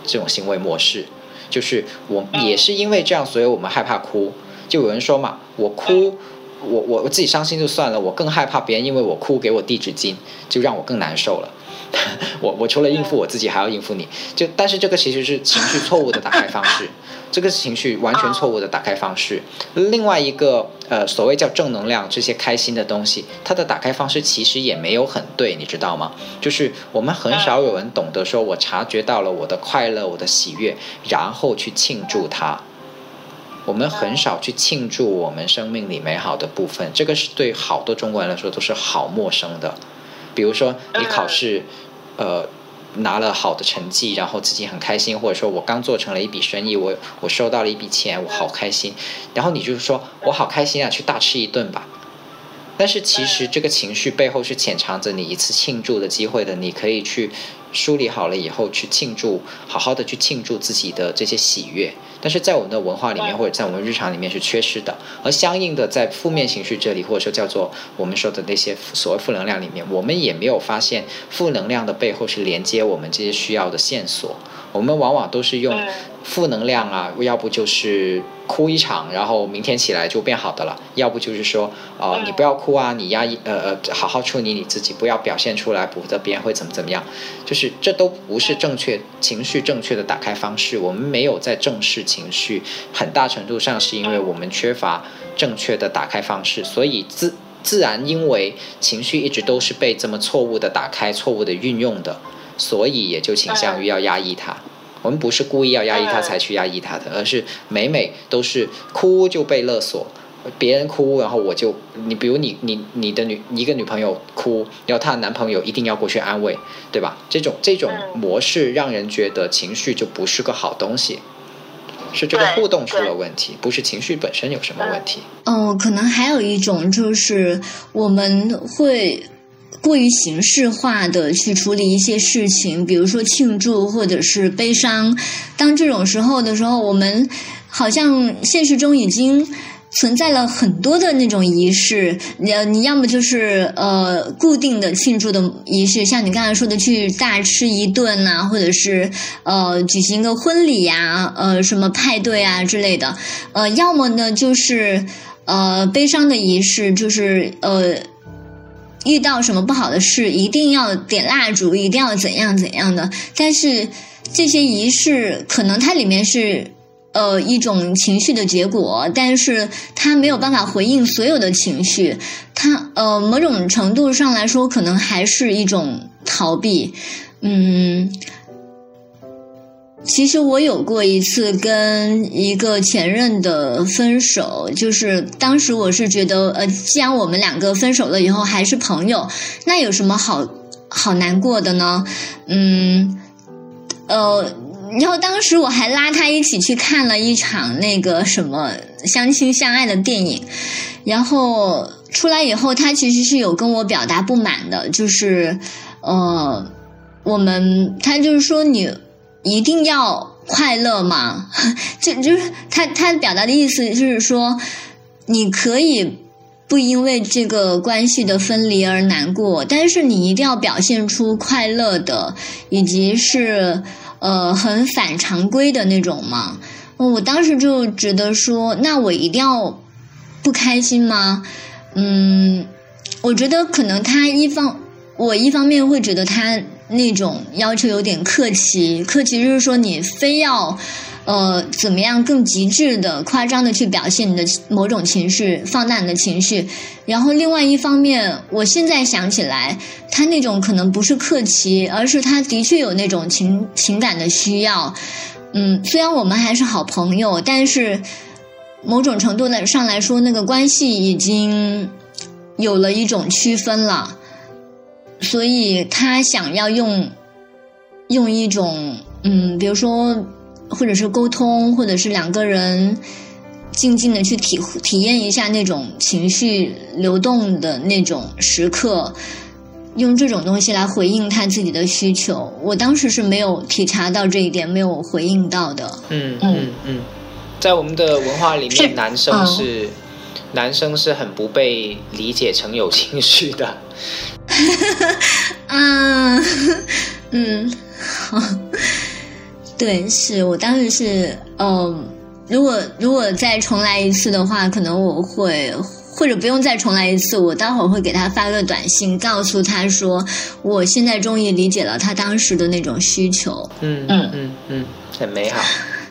Speaker 3: 这种行为模式。就是我也是因为这样，所以我们害怕哭。就有人说嘛，我哭，我我我自己伤心就算了，我更害怕别人因为我哭给我递纸巾，就让我更难受了。*laughs* 我我除了应付我自己，还要应付你。就但是这个其实是情绪错误的打开方式，这个情绪完全错误的打开方式。另外一个呃，所谓叫正能量这些开心的东西，它的打开方式其实也没有很对，你知道吗？就是我们很少有人懂得说，我察觉到了我的快乐、我的喜悦，然后去庆祝它。我们很少去庆祝我们生命里美好的部分，这个是对好多中国人来说都是好陌生的。比如说，你考试，呃，拿了好的成绩，然后自己很开心，或者说我刚做成了一笔生意，我我收到了一笔钱，我好开心，然后你就是说我好开心啊，去大吃一顿吧。但是其实这个情绪背后是潜藏着你一次庆祝的机会的，你可以去梳理好了以后去庆祝，好好的去庆祝自己的这些喜悦。但是在我们的文化里面或者在我们日常里面是缺失的，而相应的在负面情绪这里或者说叫做我们说的那些所谓负能量里面，我们也没有发现负能量的背后是连接我们这些需要的线索。我们往往都是用负能量啊，要不就是哭一场，然后明天起来就变好的了；要不就是说，哦，你不要哭啊，你压抑，呃呃，好好处理你自己，不要表现出来，否则别人会怎么怎么样。就是这都不是正确情绪正确的打开方式。我们没有在正视情绪，很大程度上是因为我们缺乏正确的打开方式，所以自自然因为情绪一直都是被这么错误的打开、错误的运用的。所以也就倾向于要压抑它。我们不是故意要压抑他才去压抑他的，而是每每都是哭就被勒索，别人哭，然后我就你比如你你你的女一个女朋友哭，然后她的男朋友一定要过去安慰，对吧？这种这种模式让人觉得情绪就不是个好东西，是这个互动出了问题，不是情绪本身有什么问题。
Speaker 2: 哦，可能还有一种就是我们会。过于形式化的去处理一些事情，比如说庆祝或者是悲伤。当这种时候的时候，我们好像现实中已经存在了很多的那种仪式。你要么就是呃固定的庆祝的仪式，像你刚才说的去大吃一顿呐，或者是呃举行个婚礼呀，呃什么派对啊之类的。呃，要么呢就是呃悲伤的仪式，就是呃。遇到什么不好的事，一定要点蜡烛，一定要怎样怎样的。但是这些仪式可能它里面是呃一种情绪的结果，但是它没有办法回应所有的情绪。它呃某种程度上来说，可能还是一种逃避。嗯。其实我有过一次跟一个前任的分手，就是当时我是觉得，呃，既然我们两个分手了以后还是朋友，那有什么好好难过的呢？嗯，呃，然后当时我还拉他一起去看了一场那个什么相亲相爱的电影，然后出来以后，他其实是有跟我表达不满的，就是呃，我们他就是说你。一定要快乐吗？*laughs* 就就是他他表达的意思就是说，你可以不因为这个关系的分离而难过，但是你一定要表现出快乐的，以及是呃很反常规的那种嘛。我当时就觉得说，那我一定要不开心吗？嗯，我觉得可能他一方，我一方面会觉得他。那种要求有点客气，客气就是说你非要，呃，怎么样更极致的、夸张的去表现你的某种情绪，放大你的情绪。然后另外一方面，我现在想起来，他那种可能不是客气，而是他的确有那种情情感的需要。嗯，虽然我们还是好朋友，但是某种程度的上来说，那个关系已经有了一种区分了。所以他想要用用一种嗯，比如说，或者是沟通，或者是两个人静静的去体体验一下那种情绪流动的那种时刻，用这种东西来回应他自己的需求。我当时是没有体察到这一点，没有回应到的。
Speaker 3: 嗯嗯嗯，在我们的文化里面，男生是男生是很不被理解成有情绪的。
Speaker 2: 嗯 *laughs* 嗯，好，对，是我当时是，嗯，如果如果再重来一次的话，可能我会，或者不用再重来一次，我待会儿会给他发个短信，告诉他说，我现在终于理解了他当时的那种需求。
Speaker 3: 嗯嗯嗯嗯，很美好。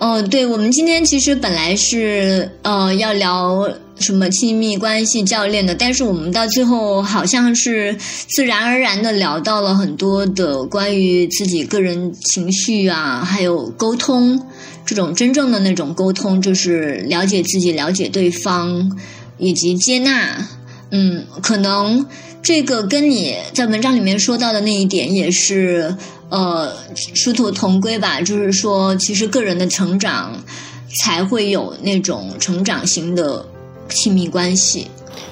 Speaker 2: 哦，对，我们今天其实本来是呃要聊什么亲密关系教练的，但是我们到最后好像是自然而然的聊到了很多的关于自己个人情绪啊，还有沟通这种真正的那种沟通，就是了解自己、了解对方以及接纳。嗯，可能这个跟你在文章里面说到的那一点也是。呃殊途同归吧，就是说，其实个人的成长才会有那种成长型的亲密关系。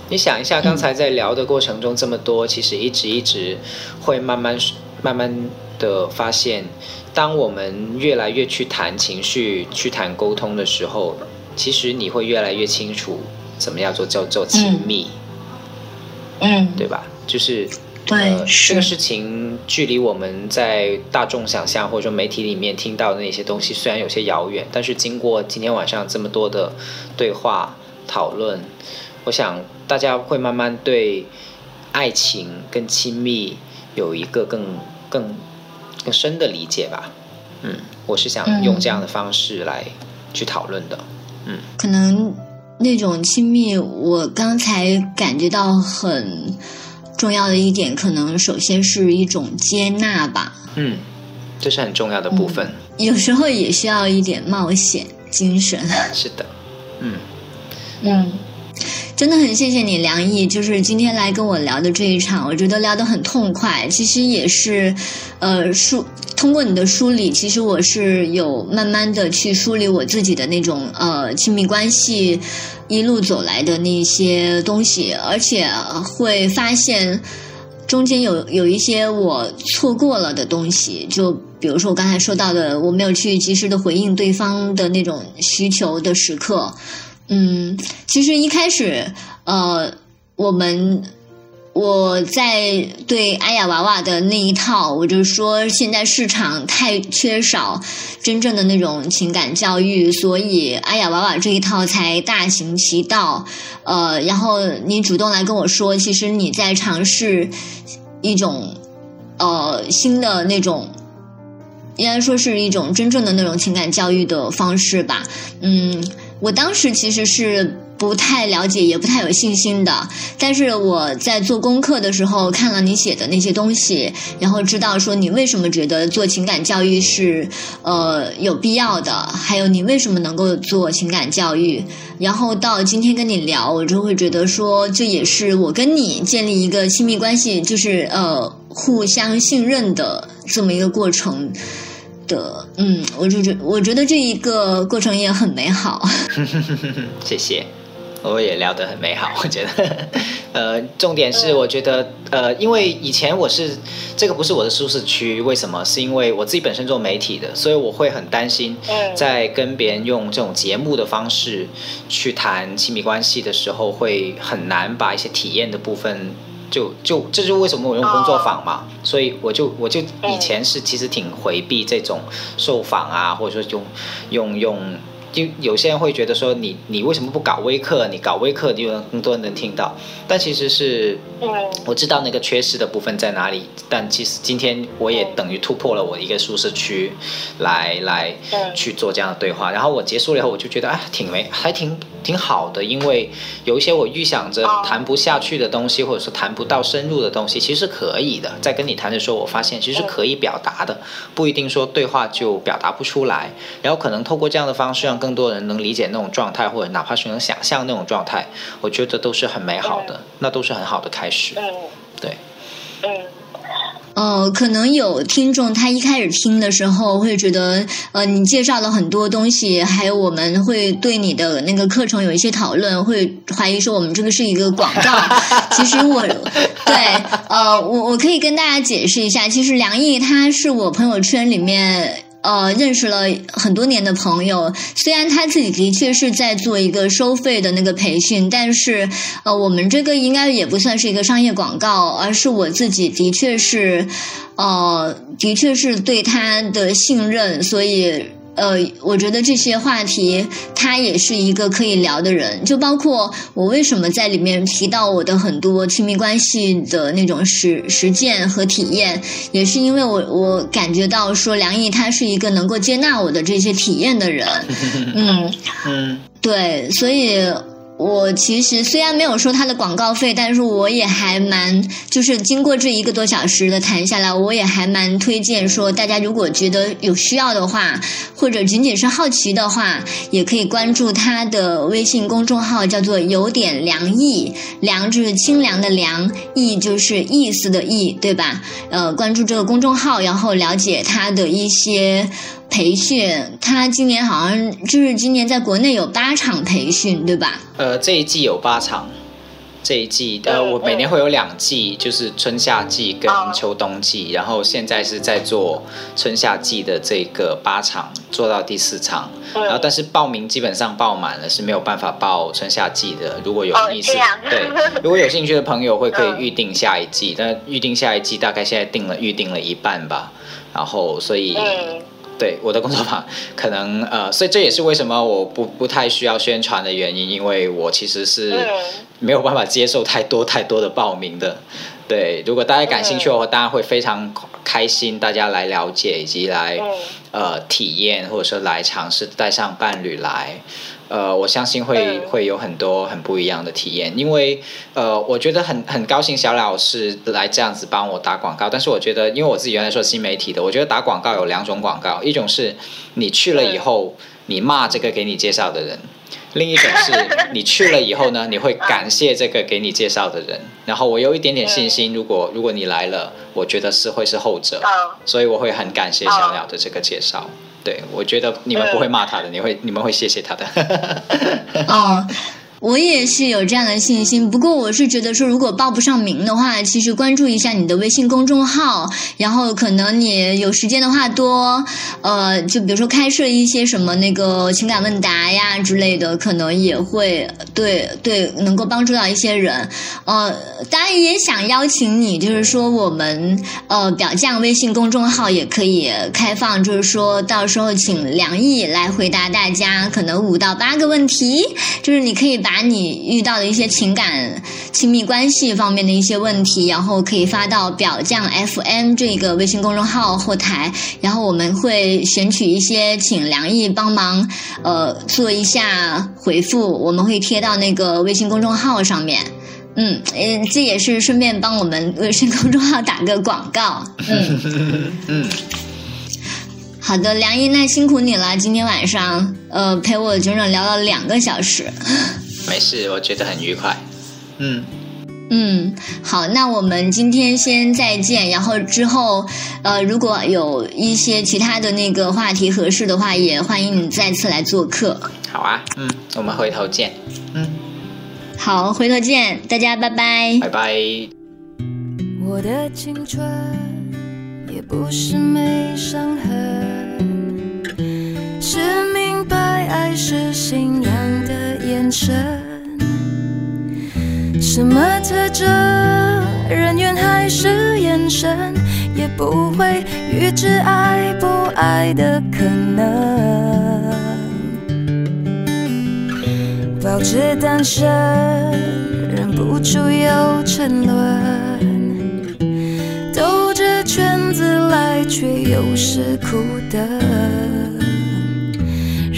Speaker 3: 你想一下，刚才在聊的过程中这么多，其实一直一直会慢慢慢慢的发现，当我们越来越去谈情绪、去谈沟通的时候，其实你会越来越清楚，怎么样做叫做亲密，
Speaker 2: 嗯，
Speaker 3: 对吧？就是
Speaker 2: 对，
Speaker 3: 这个事情距离我们在大众想象或者说媒体里面听到的那些东西虽然有些遥远，但是经过今天晚上这么多的对话讨论。我想大家会慢慢对爱情跟亲密有一个更更更深的理解吧。嗯，我是想用这样的方式来去讨论的。嗯，
Speaker 2: 可能那种亲密，我刚才感觉到很重要的一点，可能首先是一种接纳吧。
Speaker 3: 嗯，这是很重要的部分。
Speaker 2: 有时候也需要一点冒险精神。
Speaker 3: 是的。嗯
Speaker 2: 嗯。真的很谢谢你，梁毅，就是今天来跟我聊的这一场，我觉得聊得很痛快。其实也是，呃，梳通过你的梳理，其实我是有慢慢的去梳理我自己的那种呃亲密关系一路走来的那些东西，而且会发现中间有有一些我错过了的东西，就比如说我刚才说到的，我没有去及时的回应对方的那种需求的时刻。嗯，其实一开始，呃，我们我在对阿雅娃娃的那一套，我就说现在市场太缺少真正的那种情感教育，所以阿雅娃娃这一套才大行其道。呃，然后你主动来跟我说，其实你在尝试一种呃新的那种，应该说是一种真正的那种情感教育的方式吧。嗯。我当时其实是不太了解，也不太有信心的。但是我在做功课的时候看了你写的那些东西，然后知道说你为什么觉得做情感教育是呃有必要的，还有你为什么能够做情感教育。然后到今天跟你聊，我就会觉得说，这也是我跟你建立一个亲密关系，就是呃互相信任的这么一个过程。的，嗯，我就觉，我觉得这一个过程也很美好。*laughs*
Speaker 3: 谢谢，我也聊得很美好。我觉得，呃，重点是我觉得，呃，因为以前我是这个不是我的舒适区，为什么？是因为我自己本身做媒体的，所以我会很担心，在跟别人用这种节目的方式去谈亲密关系的时候，会很难把一些体验的部分。就就这就为什么我用工作坊嘛，所以我就我就以前是其实挺回避这种受访啊，或者说用用用。就有些人会觉得说你你为什么不搞微课？你搞微课，就有更多人能听到。但其实是，我知道那个缺失的部分在哪里。但其实今天我也等于突破了我一个舒适区，来来去做这样的对话。然后我结束了以后，我就觉得哎，挺没还挺挺好的。因为有一些我预想着谈不下去的东西，或者说谈不到深入的东西，其实可以的。在跟你谈的时候，我发现其实可以表达的，不一定说对话就表达不出来。然后可能透过这样的方式让。更多人能理解那种状态，或者哪怕是能想象那种状态，我觉得都是很美好的，那都是很好的开始。嗯，对，
Speaker 2: 嗯，呃，可能有听众他一开始听的时候会觉得，呃，你介绍了很多东西，还有我们会对你的那个课程有一些讨论，会怀疑说我们这个是一个广告。*laughs* 其实我对，呃，我我可以跟大家解释一下，其实梁毅他是我朋友圈里面。呃，认识了很多年的朋友，虽然他自己的确是在做一个收费的那个培训，但是呃，我们这个应该也不算是一个商业广告，而是我自己的确是，呃，的确是对他的信任，所以。呃，我觉得这些话题他也是一个可以聊的人，就包括我为什么在里面提到我的很多亲密关系的那种实实践和体验，也是因为我我感觉到说梁毅他是一个能够接纳我的这些体验的人，嗯 *laughs* 嗯，对，所以我其实虽然没有收他的广告费，但是我也还蛮，就是经过这一个多小时的谈下来，我也还蛮推荐说，大家如果觉得有需要的话，或者仅仅是好奇的话，也可以关注他的微信公众号，叫做“有点凉意”，凉就是清凉的凉，意就是意思的意，对吧？呃，关注这个公众号，然后了解他的一些。培训，他今年好像就是今年在国内有八场培训，对吧？
Speaker 3: 呃，这一季有八场，这一季呃，我每年会有两季，就是春夏季跟秋冬季，然后现在是在做春夏季的这个八场，做到第四场，然后但是报名基本上报满了，是没有办法报春夏季的。如果有意思，对，*laughs* 如果有兴趣的朋友会可以预定下一季，但预定下一季大概现在定了预定了一半吧，然后所以。对我的工作坊，可能呃，所以这也是为什么我不不太需要宣传的原因，因为我其实是没有办法接受太多太多的报名的。对，如果大家感兴趣的话，当然会非常开心，大家来了解以及来呃体验，或者说来尝试带上伴侣来。呃，我相信会会有很多很不一样的体验，因为呃，我觉得很很高兴小老师来这样子帮我打广告。但是我觉得，因为我自己原来做新媒体的，我觉得打广告有两种广告，一种是你去了以后你骂这个给你介绍的人，另一种是你去了以后呢，你会感谢这个给你介绍的人。然后我有一点点信心，如果如果你来了，我觉得是会是后者，所以我会很感谢小鸟的这个介绍。对，我觉得你们不会骂他的，你会你们会谢谢他的。*laughs*
Speaker 2: 哦。我也是有这样的信心，不过我是觉得说，如果报不上名的话，其实关注一下你的微信公众号，然后可能你有时间的话多，呃，就比如说开设一些什么那个情感问答呀之类的，可能也会对对能够帮助到一些人。呃，当然也想邀请你，就是说我们呃表匠微信公众号也可以开放，就是说到时候请梁毅来回答大家可能五到八个问题，就是你可以把。把你遇到的一些情感、亲密关系方面的一些问题，然后可以发到表匠 FM 这个微信公众号后台，然后我们会选取一些，请梁毅帮忙，呃，做一下回复，我们会贴到那个微信公众号上面。嗯，嗯，这也是顺便帮我们微信公众号打个广告。嗯 *laughs* 嗯。好的，梁毅，那辛苦你了，今天晚上呃陪我整整聊了两个小时。
Speaker 3: 没事，我觉得很愉快。嗯
Speaker 2: 嗯，好，那我们今天先再见，然后之后呃，如果有一些其他的那个话题合适的话，也欢迎你再次来做客。
Speaker 3: 好啊，嗯，我们回头见。嗯，
Speaker 2: 好，回头见，大家拜拜。
Speaker 3: 拜拜。
Speaker 5: 我的青春也不是没伤痕，是明白爱是信仰的。眼神，什么特征，人缘还是眼神，也不会预知爱不爱的可能。保持单身，忍不住又沉沦，兜着圈子来，却又是苦的。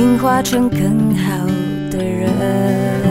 Speaker 5: 进化成更好的人。